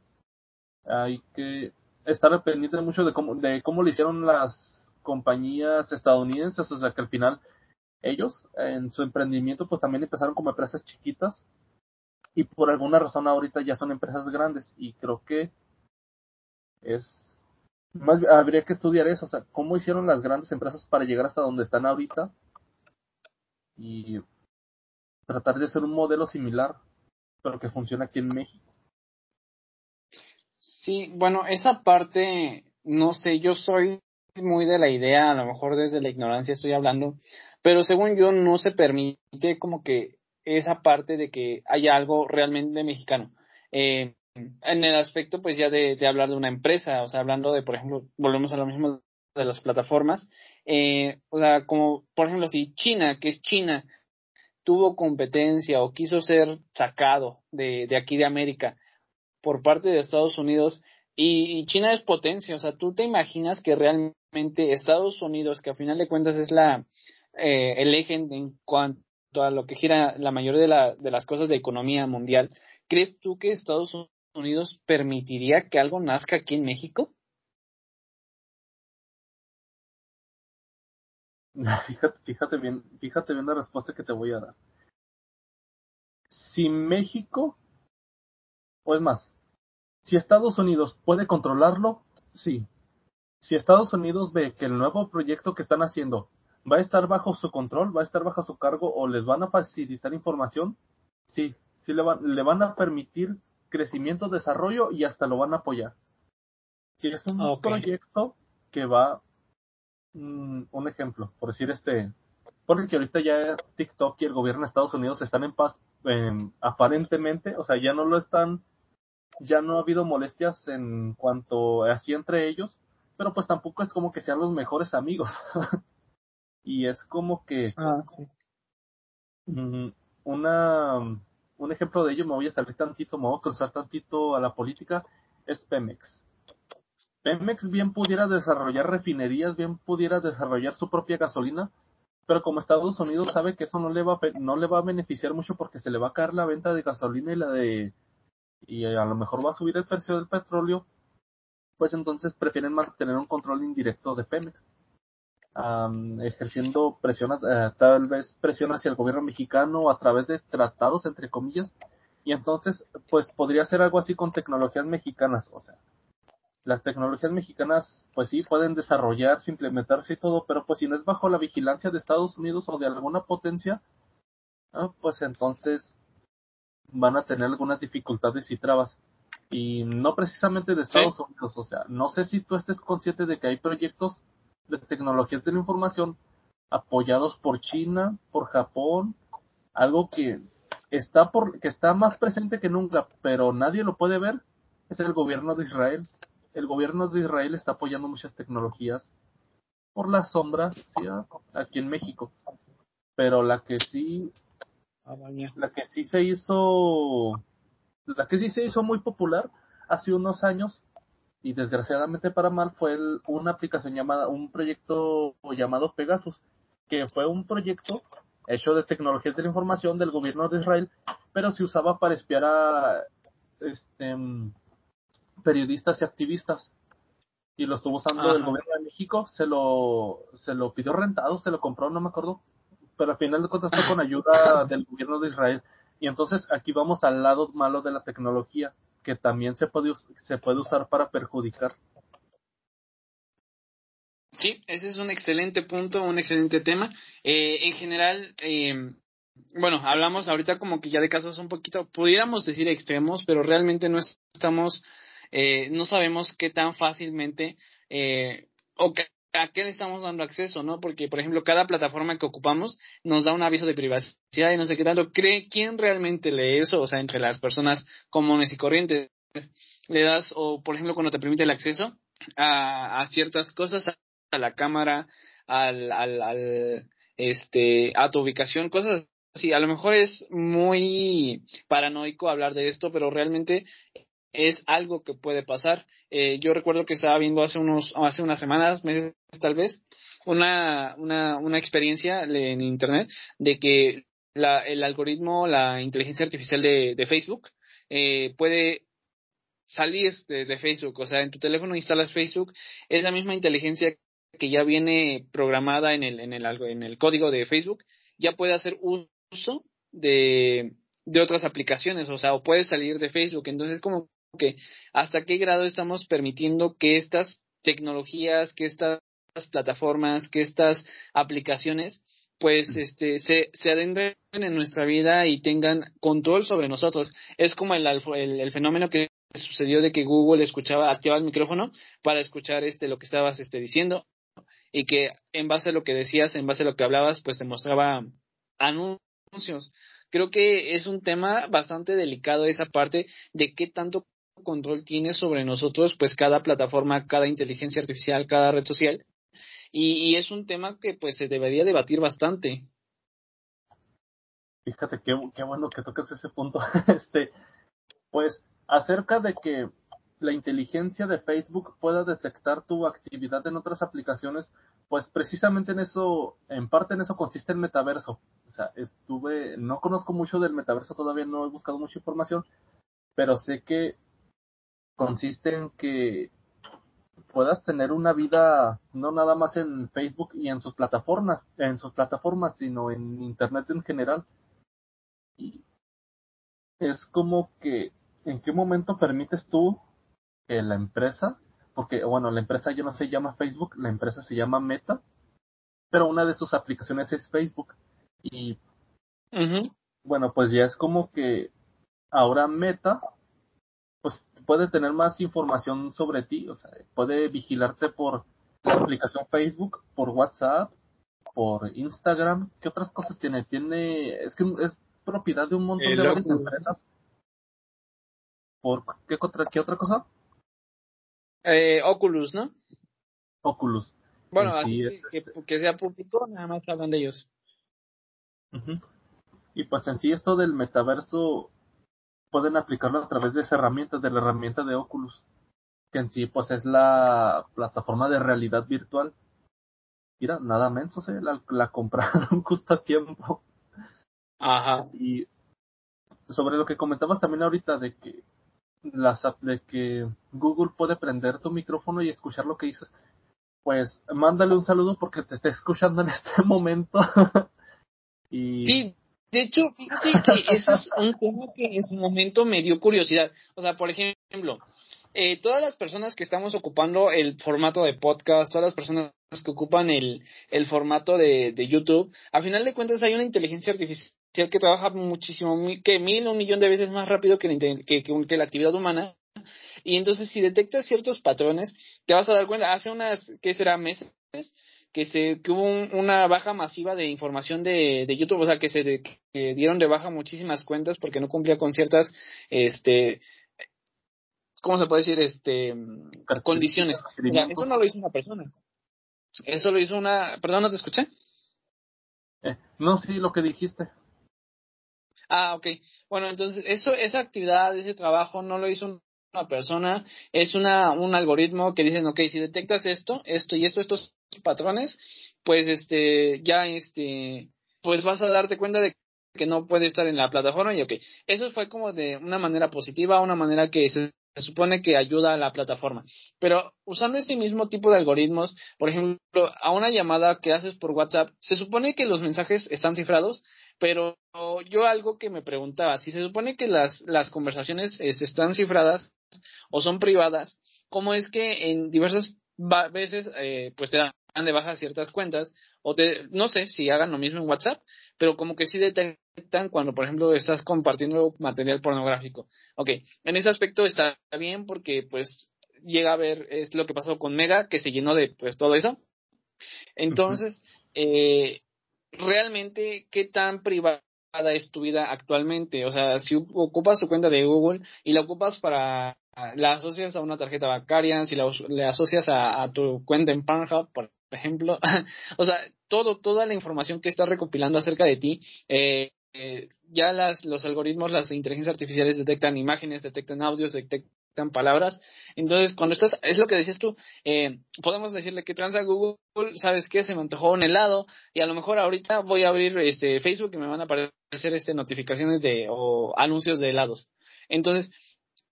Hay que estar pendiente mucho de cómo, de cómo lo hicieron las compañías estadounidenses, o sea que al final ellos en su emprendimiento pues también empezaron como empresas chiquitas y por alguna razón ahorita ya son empresas grandes y creo que es más habría que estudiar eso, o sea, cómo hicieron las grandes empresas para llegar hasta donde están ahorita y tratar de hacer un modelo similar, pero que funcione aquí en México. Sí, bueno, esa parte, no sé, yo soy muy de la idea, a lo mejor desde la ignorancia estoy hablando, pero según yo no se permite como que esa parte de que haya algo realmente mexicano. Eh, en el aspecto pues ya de, hablar de una empresa, o sea, hablando de, por ejemplo, volvemos a lo mismo de las plataformas, eh, o sea, como por ejemplo si China, que es China, tuvo competencia o quiso ser sacado de, de aquí de América por parte de Estados Unidos, y, China es potencia, o sea, tú te imaginas que realmente Estados Unidos, que a final de cuentas es la eh, el eje en cuanto a lo que gira la mayoría de, la, de las cosas de economía mundial, ¿crees tú que Estados Unidos permitiría que algo nazca aquí en México? Fíjate, bien, fíjate bien la respuesta que te voy a dar. Si México, o es más, si Estados Unidos puede controlarlo, sí. Si Estados Unidos ve que el nuevo proyecto que están haciendo va a estar bajo su control, va a estar bajo su cargo o les van a facilitar información, sí, sí le van a permitir crecimiento, desarrollo y hasta lo van a apoyar. Si es un proyecto que va, mm, un ejemplo, por decir este, porque ahorita ya TikTok y el gobierno de Estados Unidos están en paz, aparentemente, o sea, ya no lo están ya no ha habido molestias en cuanto así entre ellos, pero pues tampoco es como que sean los mejores amigos. y es como que ah, mm, una un ejemplo de ello, me voy a salir tantito, me voy a cruzar tantito a la política, es Pemex. Pemex bien pudiera desarrollar refinerías, bien pudiera desarrollar su propia gasolina, pero como Estados Unidos sabe que eso no le va no le va a beneficiar mucho porque se le va a caer la venta de gasolina y la de y a lo mejor va a subir el precio del petróleo, pues entonces prefieren mantener un control indirecto de Pemex, ejerciendo presión, eh, tal vez presión hacia el gobierno mexicano a través de tratados, entre comillas, y entonces, pues podría ser algo así con tecnologías mexicanas, o sea, las tecnologías mexicanas, pues sí, pueden desarrollarse, implementarse y todo, pero pues si no es bajo la vigilancia de Estados Unidos o de alguna potencia, ah, pues entonces van a tener algunas dificultades y trabas. Y no precisamente de Estados Unidos, o sea, no sé si tú estés consciente de que hay proyectos de tecnologías de la información apoyados por China, por Japón, algo que está por que está más presente que nunca, pero nadie lo puede ver, es el gobierno de Israel. El gobierno de Israel está apoyando muchas tecnologías por la sombra, ¿sí? aquí en México. Pero la que sí Ah, la que sí se hizo, la que sí se hizo muy popular hace unos años y desgraciadamente para mal fue una aplicación llamada, un proyecto llamado Pegasus, que fue un proyecto hecho de tecnologías de la información del gobierno de Israel, pero se usaba para espiar a este, periodistas y activistas. y lo estuvo usando el gobierno de México, se lo, se lo pidió rentado, se lo compró, no me acuerdo, pero al final cuentas fue con ayuda del gobierno de Israel. Y entonces aquí vamos al lado malo de la tecnología, que también se puede, se puede usar para perjudicar. Sí, ese es un excelente punto, un excelente tema. Eh, en general, eh, bueno, hablamos ahorita como que ya de casos un poquito, pudiéramos decir extremos, pero realmente no estamos, eh, no sabemos qué tan fácilmente eh, o a qué le estamos dando acceso, ¿no? Porque, por ejemplo, cada plataforma que ocupamos nos da un aviso de privacidad y no sé qué tanto. ¿Cree quién realmente lee eso? O sea, entre las personas comunes y corrientes. Le das, o por ejemplo, cuando te permite el acceso a, a ciertas cosas, a la cámara, al, al, al, este, a tu ubicación, cosas sí, a lo mejor es muy paranoico hablar de esto, pero realmente es algo que puede pasar. Eh, yo recuerdo que estaba viendo hace unos, hace unas semanas, meses tal vez, una, una, una experiencia en internet de que la, el algoritmo, la inteligencia artificial de, de Facebook, eh, puede salir de, Facebook, o sea, en tu teléfono instalas Facebook, es la misma inteligencia que ya viene programada en el, en el, en el código de Facebook, ya puede hacer uso de, de otras aplicaciones, o sea, o puedes salir de Facebook. Entonces, como que hasta qué grado estamos permitiendo que estas tecnologías, que estas plataformas, que estas aplicaciones, pues este se, se adentren en nuestra vida y tengan control sobre nosotros. Es como el, el, el, fenómeno que sucedió de que Google escuchaba, activaba el micrófono para escuchar este lo que estabas este diciendo y que en base a lo que decías, en base a lo que hablabas, pues te mostraba anuncios Creo que es un tema bastante delicado esa parte de qué tanto control tiene sobre nosotros, pues cada plataforma, cada inteligencia artificial, cada red social. Y, es un tema que pues se debería debatir bastante. Fíjate qué, qué bueno que tocas ese punto. este, pues acerca de que la inteligencia de Facebook pueda detectar tu actividad en otras aplicaciones, pues precisamente en eso, en parte en eso consiste el metaverso. O sea, estuve, no conozco mucho del metaverso, todavía no he buscado mucha información, pero sé que consiste en que puedas tener una vida no nada más en Facebook y en sus plataformas, en sus plataformas, sino en internet en general. Y es como que en qué momento permites tú que la empresa porque bueno, la empresa ya no se llama Facebook, la empresa se llama Meta, pero una de sus aplicaciones es Facebook. Y bueno, pues ya es como que ahora Meta, pues puede tener más información sobre ti, o sea, puede vigilarte por la aplicación Facebook, por WhatsApp, por Instagram, ¿qué otras cosas tiene? Tiene, es que es propiedad de un montón de varias empresas. ¿Por qué, qué otra cosa? Eh, Oculus, ¿no? Oculus. Bueno, este que, sea público, nada más hablan de ellos. Y pues en sí esto del metaverso pueden aplicarlo a través de esa herramienta, de la herramienta de Oculus, que en sí pues es la plataforma de realidad virtual. Mira, nada menos, ¿eh? la, la compraron justo a tiempo. Ajá. Y sobre lo que comentabas también ahorita de que las de que Google puede prender tu micrófono y escuchar lo que dices, pues mándale un saludo porque te está escuchando en este momento. y... Sí, de hecho, fíjate que ese es un tema que en su momento me dio curiosidad. O sea, por ejemplo, eh, todas las personas que estamos ocupando el formato de podcast, todas las personas que ocupan el, el formato de, de YouTube, a final de cuentas hay una inteligencia artificial que trabaja muchísimo, que mil, un millón de veces más rápido que la, que, que, la actividad humana. Y entonces si detectas ciertos patrones, te vas a dar cuenta, hace unas, ¿qué será? Meses, que se que hubo una baja masiva de información de, de YouTube, o sea, que se que dieron de baja muchísimas cuentas porque no cumplía con ciertas, este, ¿cómo se puede decir? Este, condiciones. eso no lo hizo una persona. Eso lo hizo una, perdón, ¿no te escuché? Eh, no, sí, lo que dijiste. Ah, ok. Bueno, entonces eso, esa actividad, ese trabajo no lo hizo una persona, es una, un algoritmo que dicen, ok, si detectas esto, esto y esto, estos patrones, pues este, ya este, pues vas a darte cuenta de que no puede estar en la plataforma y ok, eso fue como de una manera positiva, una manera que se supone que ayuda a la plataforma. Pero usando este mismo tipo de algoritmos, por ejemplo, a una llamada que haces por WhatsApp, se supone que los mensajes están cifrados, pero yo algo que me preguntaba, si se supone que las, las conversaciones están cifradas o son privadas, ¿cómo es que en diversas veces eh, pues te dan de baja ciertas cuentas o te, no sé si hagan lo mismo en WhatsApp, pero como que sí detectan cuando, por ejemplo, estás compartiendo material pornográfico. Ok, en ese aspecto está bien porque pues llega a ver, es lo que pasó con Mega, que se llenó de pues todo eso. Entonces, eh, realmente, ¿qué tan privada es tu vida actualmente? O sea, si ocupas tu cuenta de Google y la ocupas para la asocias a una tarjeta bancaria, si la, le asocias a, tu cuenta en Pornhub, por ejemplo, o sea, todo, toda la información que estás recopilando acerca de ti, eh, eh, ya las, los algoritmos, las inteligencias artificiales detectan imágenes, detectan audios, detectan palabras. Entonces, cuando estás, es lo que decías tú, eh, podemos decirle que transa Google, ¿sabes qué? Se me antojó un helado y a lo mejor ahorita voy a abrir este Facebook y me van a aparecer este notificaciones de o anuncios de helados. Entonces,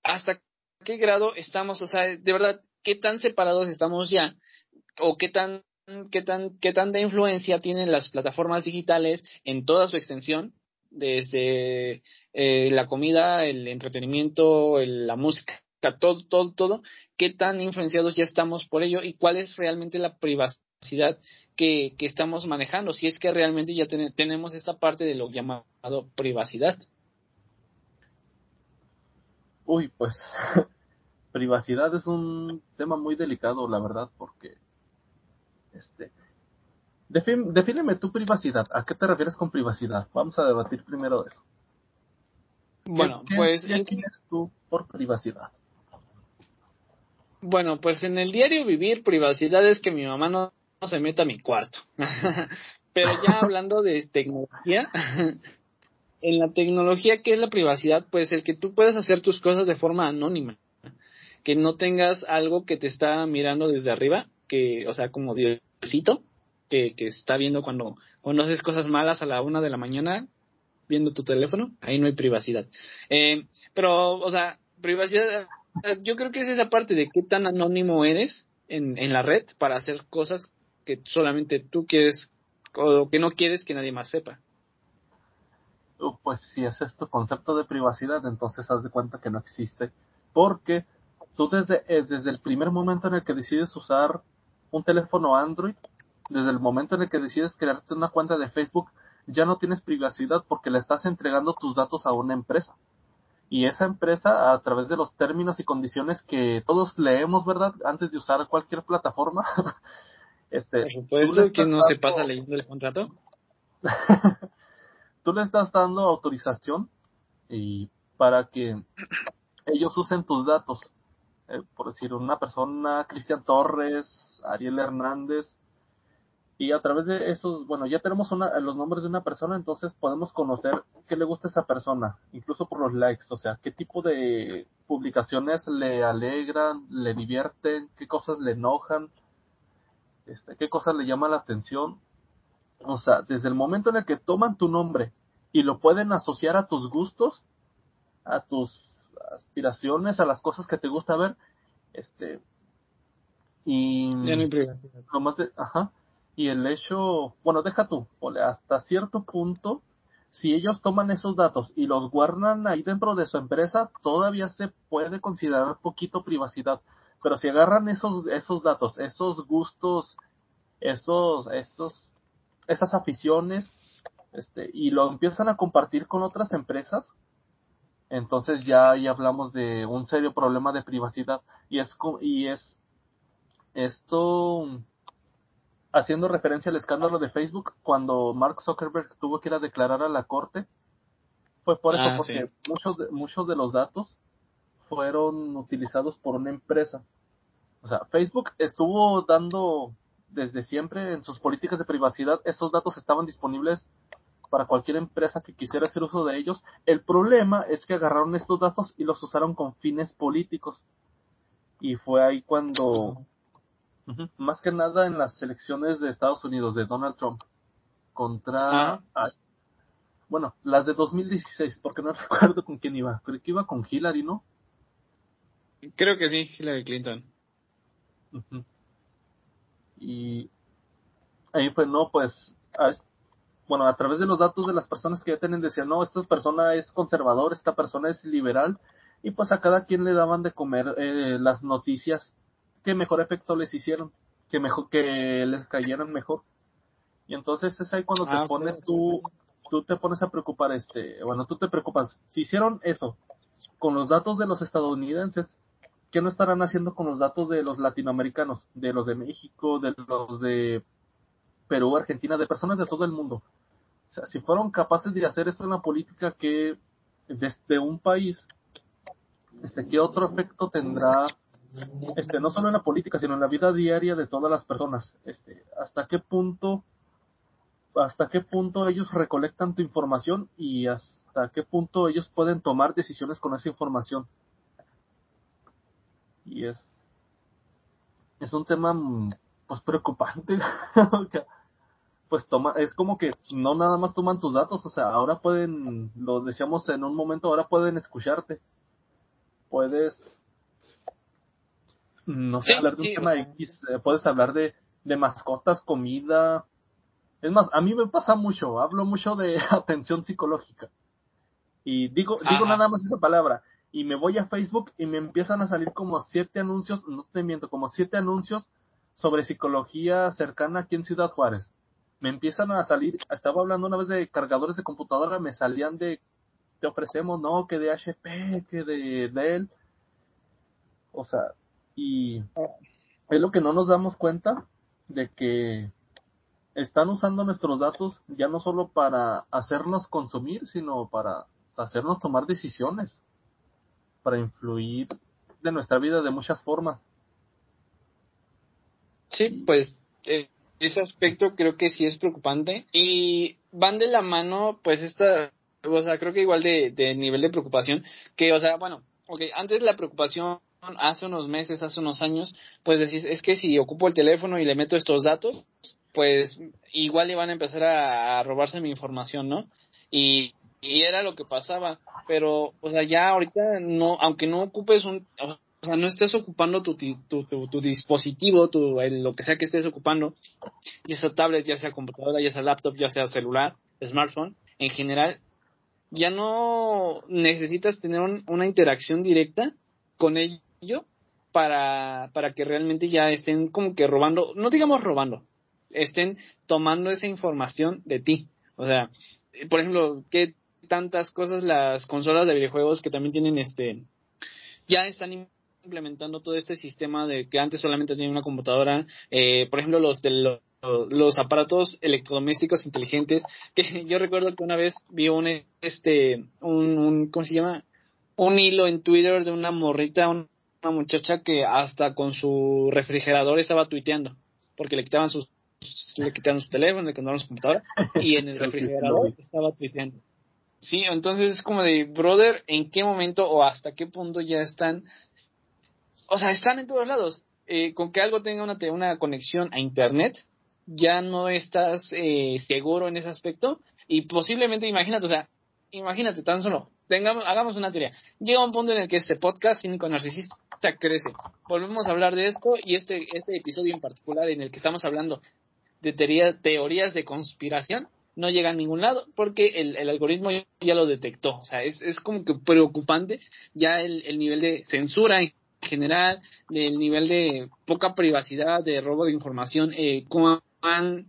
hasta qué grado estamos, o sea, de verdad, qué tan separados estamos ya, o qué tan, qué tan, qué tanta influencia tienen las plataformas digitales en toda su extensión, desde eh, la comida, el entretenimiento, la música, todo, todo, todo, qué tan influenciados ya estamos por ello y cuál es realmente la privacidad que, que estamos manejando, si es que realmente ya tenemos esta parte de lo llamado privacidad. Uy, pues privacidad es un tema muy delicado, la verdad, porque este defíneme tu privacidad. ¿A qué te refieres con privacidad? Vamos a debatir primero eso. Bueno, pues ¿qué tú por privacidad? Bueno, pues en el diario vivir privacidad es que mi mamá no, no se meta a mi cuarto. Pero ya hablando de tecnología, en la tecnología, ¿qué es la privacidad? Pues el que tú puedas hacer tus cosas de forma anónima, que no tengas algo que te está mirando desde arriba, que, o sea, como Diosito, que, que está viendo cuando, cuando haces cosas malas a la una de la mañana, viendo tu teléfono, ahí no hay privacidad. Eh, pero, o sea, privacidad, yo creo que es esa parte de qué tan anónimo eres en, en la red para hacer cosas que solamente tú quieres o que no quieres que nadie más sepa pues si es esto concepto de privacidad, entonces haz de cuenta que no existe, porque tú desde, eh, desde el primer momento en el que decides usar un teléfono Android, desde el momento en el que decides crearte una cuenta de Facebook, ya no tienes privacidad porque le estás entregando tus datos a una empresa. Y esa empresa, a través de los términos y condiciones que todos leemos, ¿verdad? Antes de usar cualquier plataforma. este, Por supuesto que no se pasa leyendo el contrato. tú le estás dando autorización y para que ellos usen tus datos. Eh, por decir, una persona, Cristian Torres, Ariel Hernández, y a través de esos, bueno, ya tenemos una, los nombres de una persona, entonces podemos conocer qué le gusta a esa persona, incluso por los likes, o sea, qué tipo de publicaciones le alegran, le divierten, qué cosas le enojan, este, qué cosas le llaman la atención, o sea, desde el momento en el que toman tu nombre y lo pueden asociar a tus gustos, a tus aspiraciones, a las cosas que te gusta ver, este, y ya no hay privacidad. ajá, y el hecho, bueno, deja tú, hasta cierto punto, si ellos toman esos datos y los guardan ahí dentro de su empresa, todavía se puede considerar poquito privacidad. Pero si agarran esos, esos datos, esos gustos, esos, esos esas aficiones este, y lo empiezan a compartir con otras empresas, entonces ya ahí hablamos de un serio problema de privacidad. Y es y es esto haciendo referencia al escándalo de Facebook cuando Mark Zuckerberg tuvo que ir a declarar a la corte fue por eso ah, porque muchos de, muchos de los datos fueron utilizados por una empresa. O sea Facebook estuvo dando desde siempre en sus políticas de privacidad estos datos estaban disponibles para cualquier empresa que quisiera hacer uso de ellos. El problema es que agarraron estos datos y los usaron con fines políticos. Y fue ahí cuando, más que nada en las elecciones de Estados Unidos de Donald Trump contra, ah. bueno, las de 2016, porque no recuerdo con quién iba, creo que iba con Hillary, ¿no? creo que sí, Hillary Clinton. Y ahí fue, no, pues, bueno, a través de los datos de las personas que ya tienen, decían, no, esta persona es conservador, esta persona es liberal, y pues a cada quien le daban de comer eh, las noticias que mejor efecto les hicieron, que mejor que les cayeran mejor. Y entonces es ahí cuando te ah, pones tú, tú te pones a preocupar, este, bueno, tú te preocupas, si hicieron eso con los datos de los estadounidenses, ¿qué no estarán haciendo con los datos de los latinoamericanos, de los de México, de los de Perú, Argentina, de personas de todo el mundo? O sea, si fueron capaces de hacer esto en la política que desde un país, este, ¿qué otro efecto tendrá este, no solo en la política, sino en la vida diaria de todas las personas. Este, hasta qué punto, hasta qué punto ellos recolectan tu información y hasta qué punto ellos pueden tomar decisiones con esa información. Y es, es un tema, pues, preocupante. pues toma, es como que no nada más toman tus datos, o sea, ahora pueden, lo decíamos en un momento, ahora pueden escucharte. Puedes no sé, hablar de un tema X, eh, puedes hablar de, de mascotas, comida. Es más, a mí me pasa mucho, hablo mucho de atención psicológica. Y digo, digo nada más esa palabra. Y me voy a Facebook y me empiezan a salir como siete anuncios, no te miento, como siete anuncios sobre psicología cercana aquí en Ciudad Juárez. Me empiezan a salir, estaba hablando una vez de cargadores de computadora, me salían de, te ofrecemos, no, que de HP, que de Dell. O sea, y es lo que no nos damos cuenta de que están usando nuestros datos ya no solo para hacernos consumir, sino para hacernos tomar decisiones, para influir de nuestra vida de muchas formas. Sí, pues eh, ese aspecto creo que sí es preocupante y van de la mano, pues esta, o sea, creo que igual de, nivel de preocupación, que, o sea, bueno, ok, antes la preocupación hace unos meses, hace unos años, pues decís, es que si ocupo el teléfono y le meto estos datos, pues igual le van a empezar a, robarse mi información, ¿no? Y, era lo que pasaba, pero, o sea, ya ahorita no, aunque no ocupes un, o sea, no estés ocupando tu, tu, tu, dispositivo, tu, lo que sea que estés ocupando, ya sea tablet, ya sea computadora, ya sea laptop, ya sea celular, smartphone, en general, ya no necesitas tener una interacción directa con ellos para, para que realmente ya estén como que robando, no digamos robando, estén tomando esa información de ti. O sea, por ejemplo, que tantas cosas las consolas de videojuegos que también tienen este, ya están implementando todo este sistema de que antes solamente tenían una computadora, eh, por ejemplo, los de los, aparatos electrodomésticos inteligentes, que yo recuerdo que una vez vi un, este, un, un ¿cómo se llama? Un hilo en Twitter de una morrita, un, una muchacha que hasta con su refrigerador estaba tuiteando, porque le quitaban sus le quitaron su teléfono, le quitaron su computadora y en el refrigerador estaba tuiteando. Sí, entonces es como de, brother, ¿en qué momento o hasta qué punto ya están? O sea, están en todos lados. Eh, con que algo tenga una, una conexión a Internet, ya no estás eh, seguro en ese aspecto y posiblemente, imagínate, o sea, imagínate tan solo, tengamos, hagamos una teoría. Llega un punto en el que este podcast Cínico Narcisista crece. Volvemos a hablar de esto y este, este episodio en particular en el que estamos hablando de teorías de conspiración no llega a ningún lado porque el, algoritmo ya lo detectó. O sea, es, es como que preocupante ya el, el nivel de censura en general, el nivel de poca privacidad, de robo de información, eh, cuán,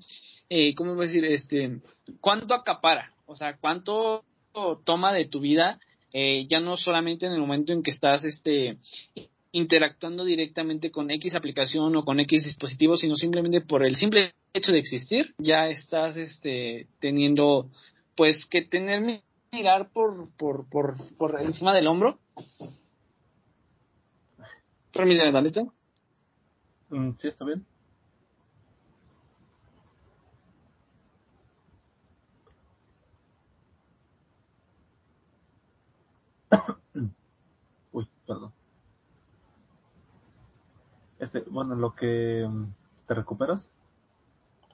eh, ¿cómo voy a decir? Este, ¿Cuánto acapara? O sea, ¿cuánto toma de tu vida, eh, ya no solamente en el momento en que estás este, interactuando directamente con X aplicación o con X dispositivo, sino simplemente por el simple hecho de existir, ya estás este, teniendo pues que tener mirar por, por, por, por encima del hombro. Permíteme, Dalito. Mm, sí, está bien. Uy, perdón. Este, bueno, lo que mm, te recuperas.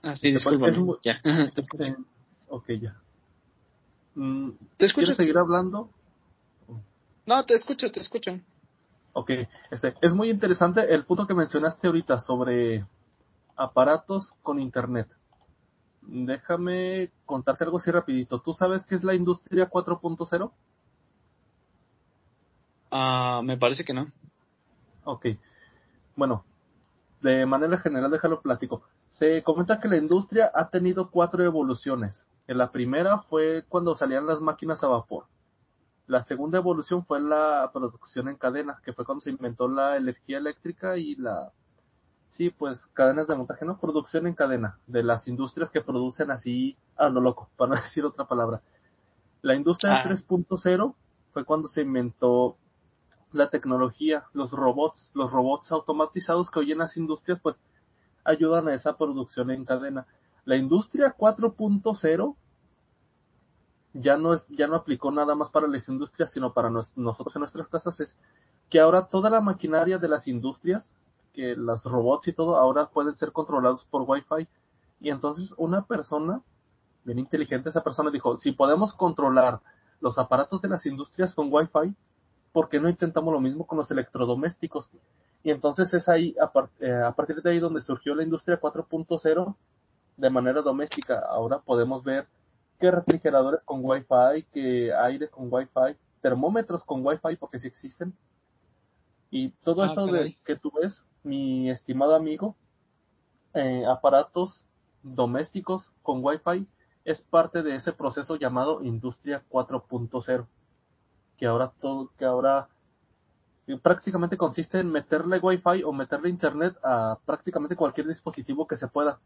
Ah, sí, disculpa. Ya. ok, ya. Mm, ¿Te escucho? ¿Quieres seguir hablando? No, te escucho, te escucho. Ok, este, es muy interesante el punto que mencionaste ahorita sobre aparatos con internet. Déjame contarte algo así rapidito. ¿Tú sabes qué es la industria 4.0? Ah, me parece que no. Ok. Bueno, de manera general, déjalo platico. Se comenta que la industria ha tenido cuatro evoluciones. La primera fue cuando salían las máquinas a vapor. La segunda evolución fue la producción en cadena, que fue cuando se inventó la energía eléctrica y la, sí, pues cadenas de montaje, no, producción en cadena, de las industrias que producen así a lo loco, para decir otra palabra. La industria 3.0 ah. fue cuando se inventó la tecnología, los robots, los robots automatizados que hoy en las industrias pues ayudan a esa producción en cadena. La industria 4.0 ya no es, ya no aplicó nada más para las industrias, sino para nosotros en nuestras casas es que ahora toda la maquinaria de las industrias, que los robots y todo, ahora pueden ser controlados por Wi-Fi. Y entonces una persona, bien inteligente, esa persona dijo, si podemos controlar los aparatos de las industrias con Wi-Fi, ¿por qué no intentamos lo mismo con los electrodomésticos? Y entonces es ahí, a, eh, a partir de ahí donde surgió la industria 4.0 de manera doméstica. Ahora podemos ver que refrigeradores con Wi-Fi, que aires con Wi-Fi, termómetros con Wi-Fi, porque sí existen. Y todo ah, esto de que tú ves, mi estimado amigo, eh, aparatos domésticos con Wi-Fi es parte de ese proceso llamado Industria 4.0, que ahora todo, que ahora prácticamente consiste en meterle Wi-Fi o meterle Internet a prácticamente cualquier dispositivo que se pueda.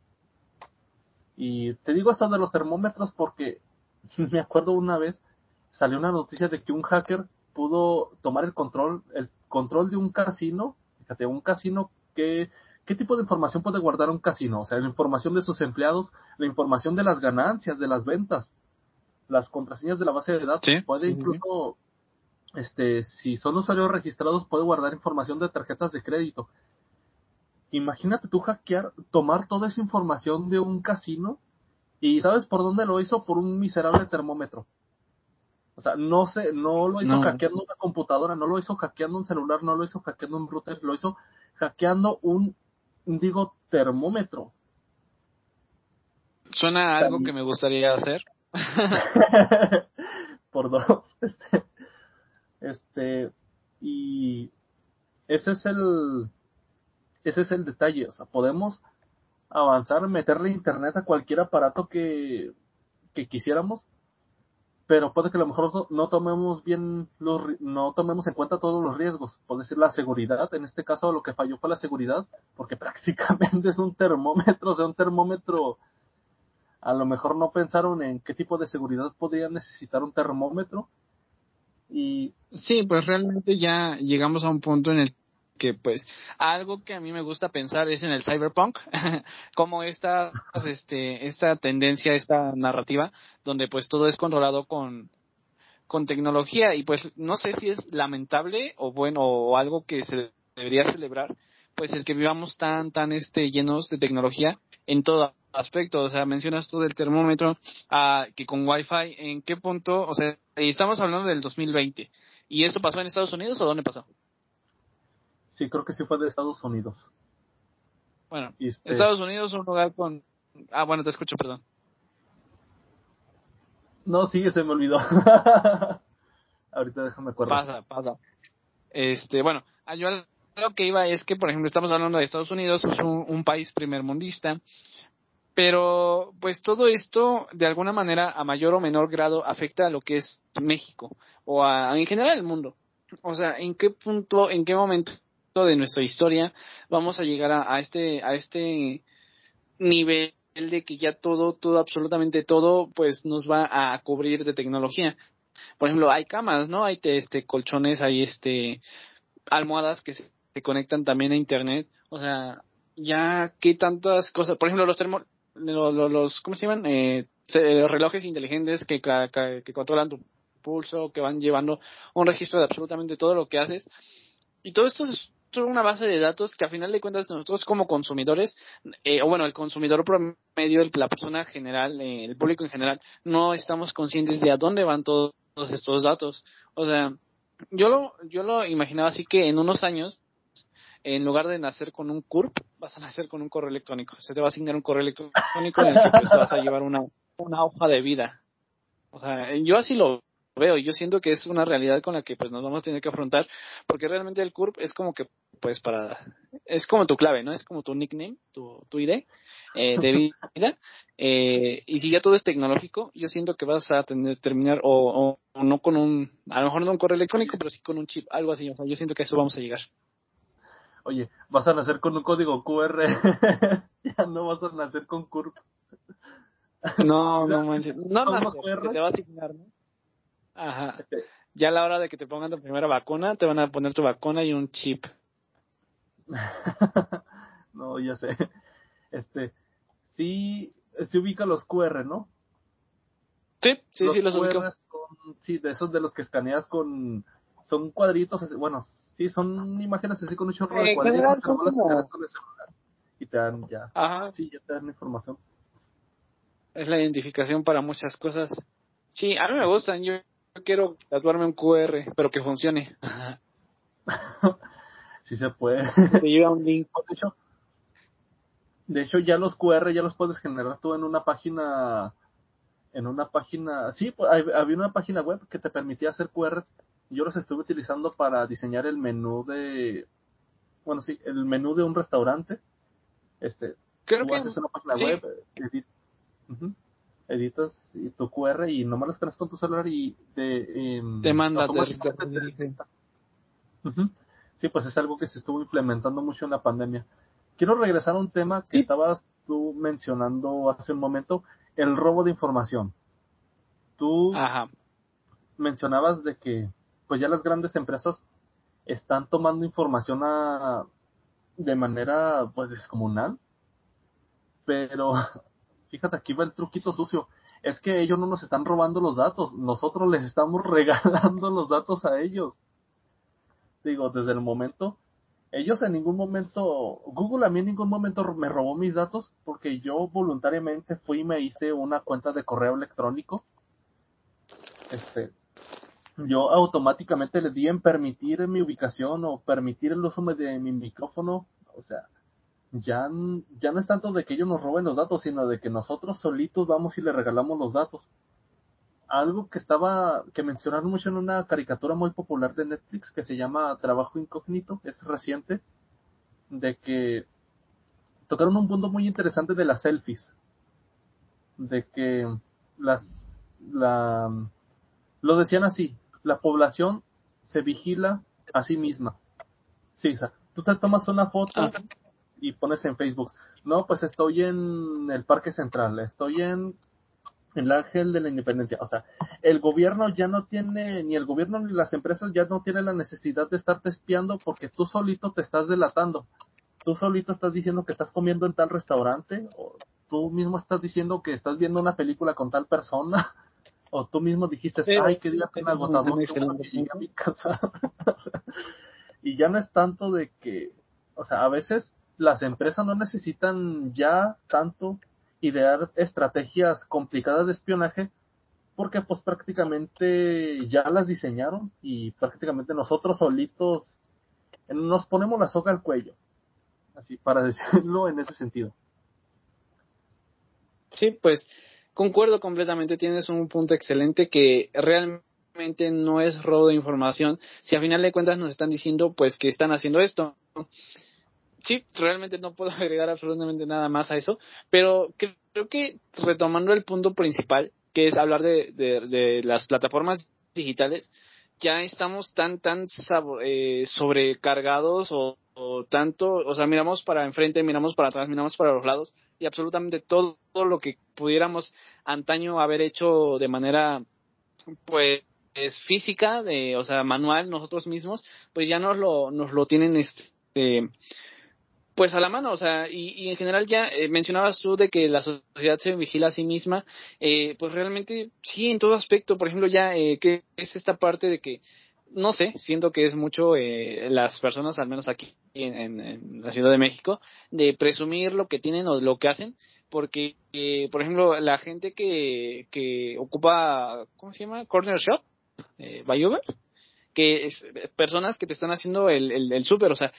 Y te digo hasta de los termómetros porque me acuerdo una vez salió una noticia de que un hacker pudo tomar el control, el control de un casino, fíjate, un casino que ¿qué tipo de información puede guardar un casino? O sea, la información de sus empleados, la información de las ganancias, de las ventas, las contraseñas de la base de datos, puede incluso, este, si son usuarios registrados, puede guardar información de tarjetas de crédito. Imagínate tú hackear, tomar toda esa información de un casino y ¿sabes por dónde lo hizo? Por un miserable termómetro. O sea, no sé, no lo hizo hackeando una computadora, no lo hizo hackeando un celular, no lo hizo hackeando un router, lo hizo hackeando un, digo, termómetro. Suena algo que me gustaría hacer. por dos. Este, este, y ese es el, ese es el detalle, o sea, podemos avanzar, meterle internet a cualquier aparato que, que quisiéramos, pero puede que a lo mejor no, tomemos bien los, no tomemos en cuenta todos los riesgos, puede ser la seguridad, en este caso lo que falló fue la seguridad, porque prácticamente es un termómetro, o sea, un termómetro, a lo mejor no pensaron en qué tipo de seguridad podría necesitar un termómetro, y sí, pues realmente ya llegamos a un punto en el que pues algo que a mí me gusta pensar es en el cyberpunk, como esta, este, esta tendencia, esta narrativa, donde pues todo es controlado con, con tecnología y pues no sé si es lamentable o bueno o algo que se debería celebrar, pues el que vivamos tan, tan este, llenos de tecnología en todo aspecto, o sea, mencionas tú del termómetro, ah, que con Wi-Fi, ¿en qué punto? O sea, estamos hablando del 2020. ¿Y eso pasó en Estados Unidos o dónde pasó? Sí, creo que sí fue de Estados Unidos. Bueno, este Estados Unidos es un lugar con... Ah, bueno, te escucho, perdón. No, sí, se me olvidó. Ahorita déjame acordar. Pasa, pasa. Este, bueno, ah, yo lo que iba es que, por ejemplo, estamos hablando de Estados Unidos, es un, un país primermundista, pero pues todo esto de alguna manera a mayor o menor grado afecta a lo que es México o a, en general el mundo. O sea, ¿en qué punto, en qué momento de nuestra historia vamos a llegar a, este a este nivel de que ya todo todo absolutamente todo pues nos va a cubrir de tecnología por ejemplo hay camas no hay este colchones hay este almohadas que se, conectan también a internet. O sea ya qué tantas cosas por ejemplo los termo los, los cómo se llaman eh, relojes inteligentes que, que, que controlan tu pulso que van llevando un registro de absolutamente todo lo que haces y todo esto es una base de datos que a final de cuentas nosotros como consumidores, eh, o bueno, el consumidor promedio, la persona general, eh, el público en general, no estamos conscientes de a dónde van todos estos datos. O sea, yo lo, yo lo imaginaba así que en unos años, en lugar de nacer con un CURP, vas a nacer con un correo electrónico. Se te va a asignar un correo electrónico en el que pues, vas a llevar una, una hoja de vida. O sea, yo así lo veo. Yo siento que es una realidad con la que pues nos vamos a tener que afrontar, porque realmente el CURP es como que, pues para, es como tu clave, ¿no? Es como tu nickname, tu, tu ID eh, de vida. Eh, y si ya todo es tecnológico, yo siento que vas a tener terminar o, o, no con un, a lo mejor no un correo electrónico, pero sí con un chip, algo así. O sea, yo siento que a eso vamos a llegar. Oye, vas a nacer con un código QR, ya no vas a nacer con CURP. No, no manches. No, no, se te va a asignar, ¿no? Ajá. Ya a la hora de que te pongan tu primera vacuna, te van a poner tu vacuna y un chip. no, ya sé. Este, sí, se ubica los QR, ¿no? Sí, sí, sí, los ubico. sí, de esos de los que escaneas con, son cuadritos, bueno, sí, son imágenes así con un chorro de cuadritos que las escaneas con el celular y te dan ya, Ajá. sí, ya te dan información. Es la identificación para muchas cosas. Sí, a mí me gustan, yo quiero tatuarme un QR, pero que funcione. sí se puede. Te lleva un link. De hecho, de hecho, ya los QR ya los puedes generar tú en una página, en una página, sí, pues, había una página web que te permitía hacer QRs. Yo los estuve utilizando para diseñar el menú de, bueno, sí, el menú de un restaurante. Este, Creo que haces una página web, editas tu QR y nomás lo escaneas con tu celular y te, eh, te manda. Sí, pues es algo que se estuvo implementando mucho en la pandemia. Quiero regresar a un tema que estabas tú mencionando hace un momento, el robo de información. Tú mencionabas de que pues ya las grandes empresas están tomando información de manera pues descomunal, pero fíjate, aquí va el truquito sucio. Es que ellos no nos están robando los datos, nosotros les estamos regalando los datos a ellos. Digo, desde el momento, ellos en ningún momento, Google a mí en ningún momento me robó mis datos porque yo voluntariamente fui y me hice una cuenta de correo electrónico. Este, yo automáticamente le di en permitir mi ubicación o permitir el uso de mi micrófono. O sea, ya, ya no es tanto de que ellos nos roben los datos, sino de que nosotros solitos vamos y le regalamos los datos. Algo que estaba, que mencionaron mucho en una caricatura muy popular de Netflix que se llama Trabajo Incógnito, es reciente, de que tocaron un punto muy interesante de las selfies, de que las, la, lo decían así, la población se vigila a sí misma. Sí, o sea, tú te tomas una foto ah y pones en Facebook, no, pues estoy en el Parque Central, estoy en el Ángel de la Independencia. O sea, el gobierno ya no tiene, ni el gobierno ni las empresas ya no tienen la necesidad de estarte espiando porque tú solito te estás delatando. Tú solito estás diciendo que estás comiendo en tal restaurante, o tú mismo estás diciendo que estás viendo una película con tal persona, o tú mismo dijiste, ay, qué día tan agotador llegué a mi casa. y ya no es tanto de que, o sea, a veces las empresas no necesitan ya tanto idear estrategias complicadas de espionaje porque pues prácticamente ya las diseñaron y prácticamente nosotros solitos nos ponemos la soga al cuello. Así, para decirlo en ese sentido. Sí, pues concuerdo completamente, tienes un punto excelente que realmente no es robo de información, si a final de cuentas nos están diciendo pues que están haciendo esto sí, realmente no puedo agregar absolutamente nada más a eso, pero creo que retomando el punto principal, que es hablar de, de, las plataformas digitales, ya estamos tan, tan eh, sobrecargados o, tanto, o sea, miramos para enfrente, miramos para atrás, miramos para los lados y absolutamente todo, lo que pudiéramos antaño haber hecho de manera, pues, es física, de, o sea, manual nosotros mismos, pues ya nos lo, nos lo tienen este, pues a la mano, o sea, y, en general ya eh, mencionabas tú de que la sociedad se vigila a sí misma, eh, pues realmente sí, en todo aspecto, por ejemplo, ya eh, que es esta parte de que, no sé, siento que es mucho eh, las personas, al menos aquí en, en, la Ciudad de México, de presumir lo que tienen o lo que hacen, porque, eh, por ejemplo, la gente que, que ocupa, ¿cómo se llama? Corner Shop, eh, by que es, personas que te están haciendo el, el, el súper, o sea,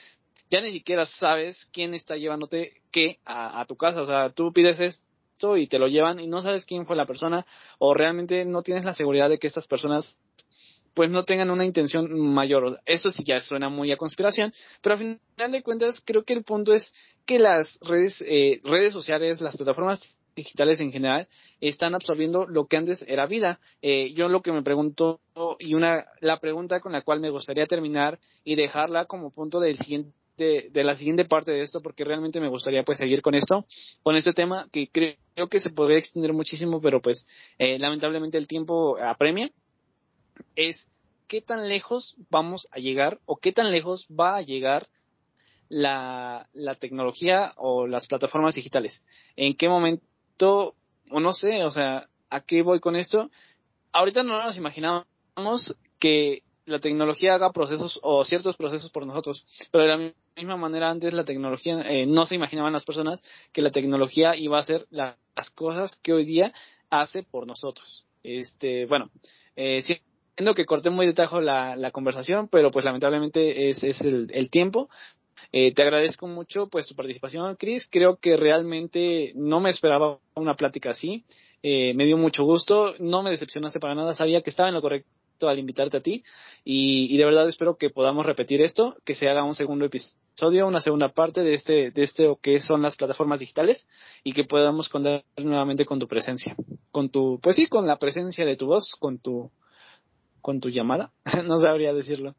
ya ni siquiera sabes quién está llevándote qué a, a tu casa, o sea, tú pides esto y te lo llevan y no sabes quién fue la persona o realmente no tienes la seguridad de que estas personas pues no tengan una intención mayor. Eso sí ya suena muy a conspiración, pero a final de cuentas creo que el punto es que las redes, eh, redes sociales, las plataformas digitales en general están absorbiendo lo que antes era vida. Eh, yo lo que me pregunto y una la pregunta con la cual me gustaría terminar y dejarla como punto del siguiente de, la siguiente parte de esto porque realmente me gustaría pues seguir con esto con este tema que creo que se podría extender muchísimo pero pues eh, lamentablemente el tiempo apremia es qué tan lejos vamos a llegar o qué tan lejos va a llegar la, la tecnología o las plataformas digitales. ¿En qué momento, o no sé, o sea, a qué voy con esto? Ahorita no nos imaginamos que la tecnología haga procesos o ciertos procesos por nosotros, pero de la misma manera antes la tecnología, eh, no se imaginaban las personas que la tecnología iba a hacer las cosas que hoy día hace por nosotros. Este, bueno, eh, Entiendo que corté muy de tajo la, la conversación, pero pues lamentablemente es, es el, tiempo. Eh, te agradezco mucho pues tu participación, Chris. Creo que realmente no me esperaba una plática así. Eh, me dio mucho gusto. No me decepcionaste para nada. Sabía que estaba en lo correcto al invitarte a ti. Y, y de verdad espero que podamos repetir esto, que se haga un segundo episodio, una segunda parte de este, de este o que son las plataformas digitales y que podamos contar nuevamente con tu presencia. Con tu, pues sí, con la presencia de tu voz, con tu, con tu llamada. no sabría decirlo.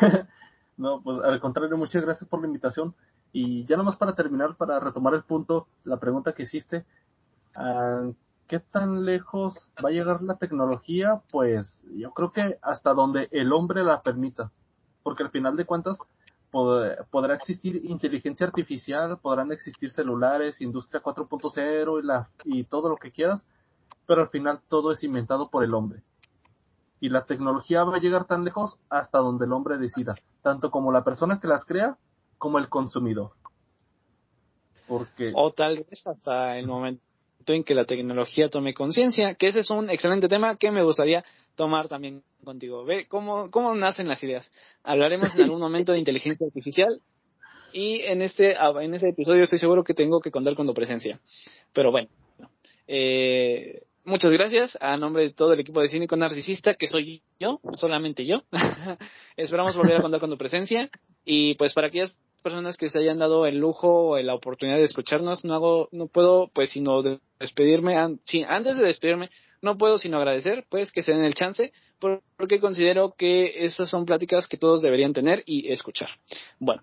no, pues al contrario, muchas gracias por la invitación. Y ya nomás para terminar, para retomar el punto, la pregunta que hiciste, ah, ¿qué tan lejos va a llegar la tecnología? Pues yo creo que hasta donde el hombre la permita, porque al final de cuentas podrá existir inteligencia artificial, podrán existir celulares, industria 4.0 y, y todo lo que quieras, pero al final todo es inventado por el hombre y la tecnología va a llegar tan lejos hasta donde el hombre decida, tanto como la persona que las crea como el consumidor. O tal vez hasta el momento en que la tecnología tome conciencia, que ese es un excelente tema que me gustaría tomar también contigo. Ve cómo, cómo nacen las ideas. Hablaremos en algún momento de inteligencia artificial y en este, en este episodio estoy seguro que tengo que contar con tu presencia. Pero bueno, eh, muchas gracias a nombre de todo el equipo de Cínico Narcisista, que soy yo, solamente yo. Esperamos volver a contar con tu presencia. Y pues para aquellas personas que se hayan dado el lujo o la oportunidad de escucharnos, no hago, no puedo pues sino despedirme, antes de despedirme, no puedo sino agradecer pues que se den el chance, porque considero que esas son pláticas que todos deberían tener y escuchar. Bueno,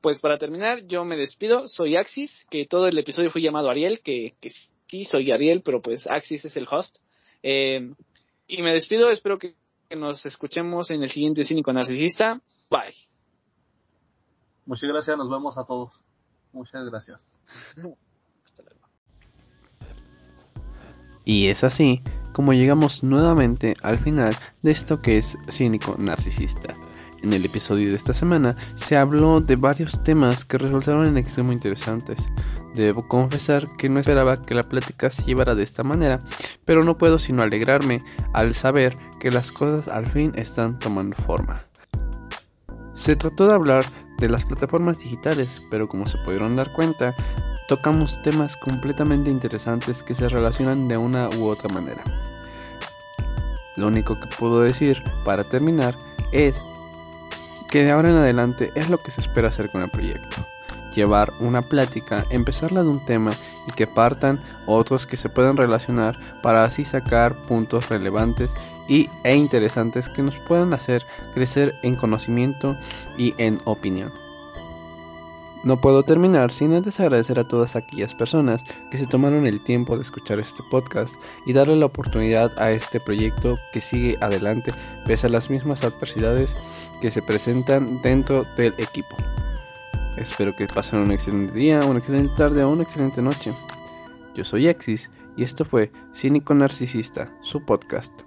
pues para terminar, yo me despido, soy Axis, que todo el episodio fue llamado Ariel, que, que Sí, soy Ariel, pero pues Axis es el host. Eh, y me despido, espero que nos escuchemos en el siguiente Cínico Narcisista. Bye. Muchas gracias, nos vemos a todos. Muchas gracias. Hasta luego. Y es así como llegamos nuevamente al final de esto que es Cínico Narcisista. En el episodio de esta semana se habló de varios temas que resultaron en extremo interesantes. Debo confesar que no esperaba que la plática se llevara de esta manera, pero no puedo sino alegrarme al saber que las cosas al fin están tomando forma. Se trató de hablar de las plataformas digitales, pero como se pudieron dar cuenta, tocamos temas completamente interesantes que se relacionan de una u otra manera. Lo único que puedo decir para terminar es que de ahora en adelante es lo que se espera hacer con el proyecto. Llevar una plática, empezarla de un tema y que partan otros que se puedan relacionar para así sacar puntos relevantes y, e interesantes que nos puedan hacer crecer en conocimiento y en opinión. No puedo terminar sin antes agradecer a todas aquellas personas que se tomaron el tiempo de escuchar este podcast y darle la oportunidad a este proyecto que sigue adelante pese a las mismas adversidades que se presentan dentro del equipo. Espero que pasen un excelente día, una excelente tarde o una excelente noche. Yo soy Exis y esto fue Cínico Narcisista, su podcast.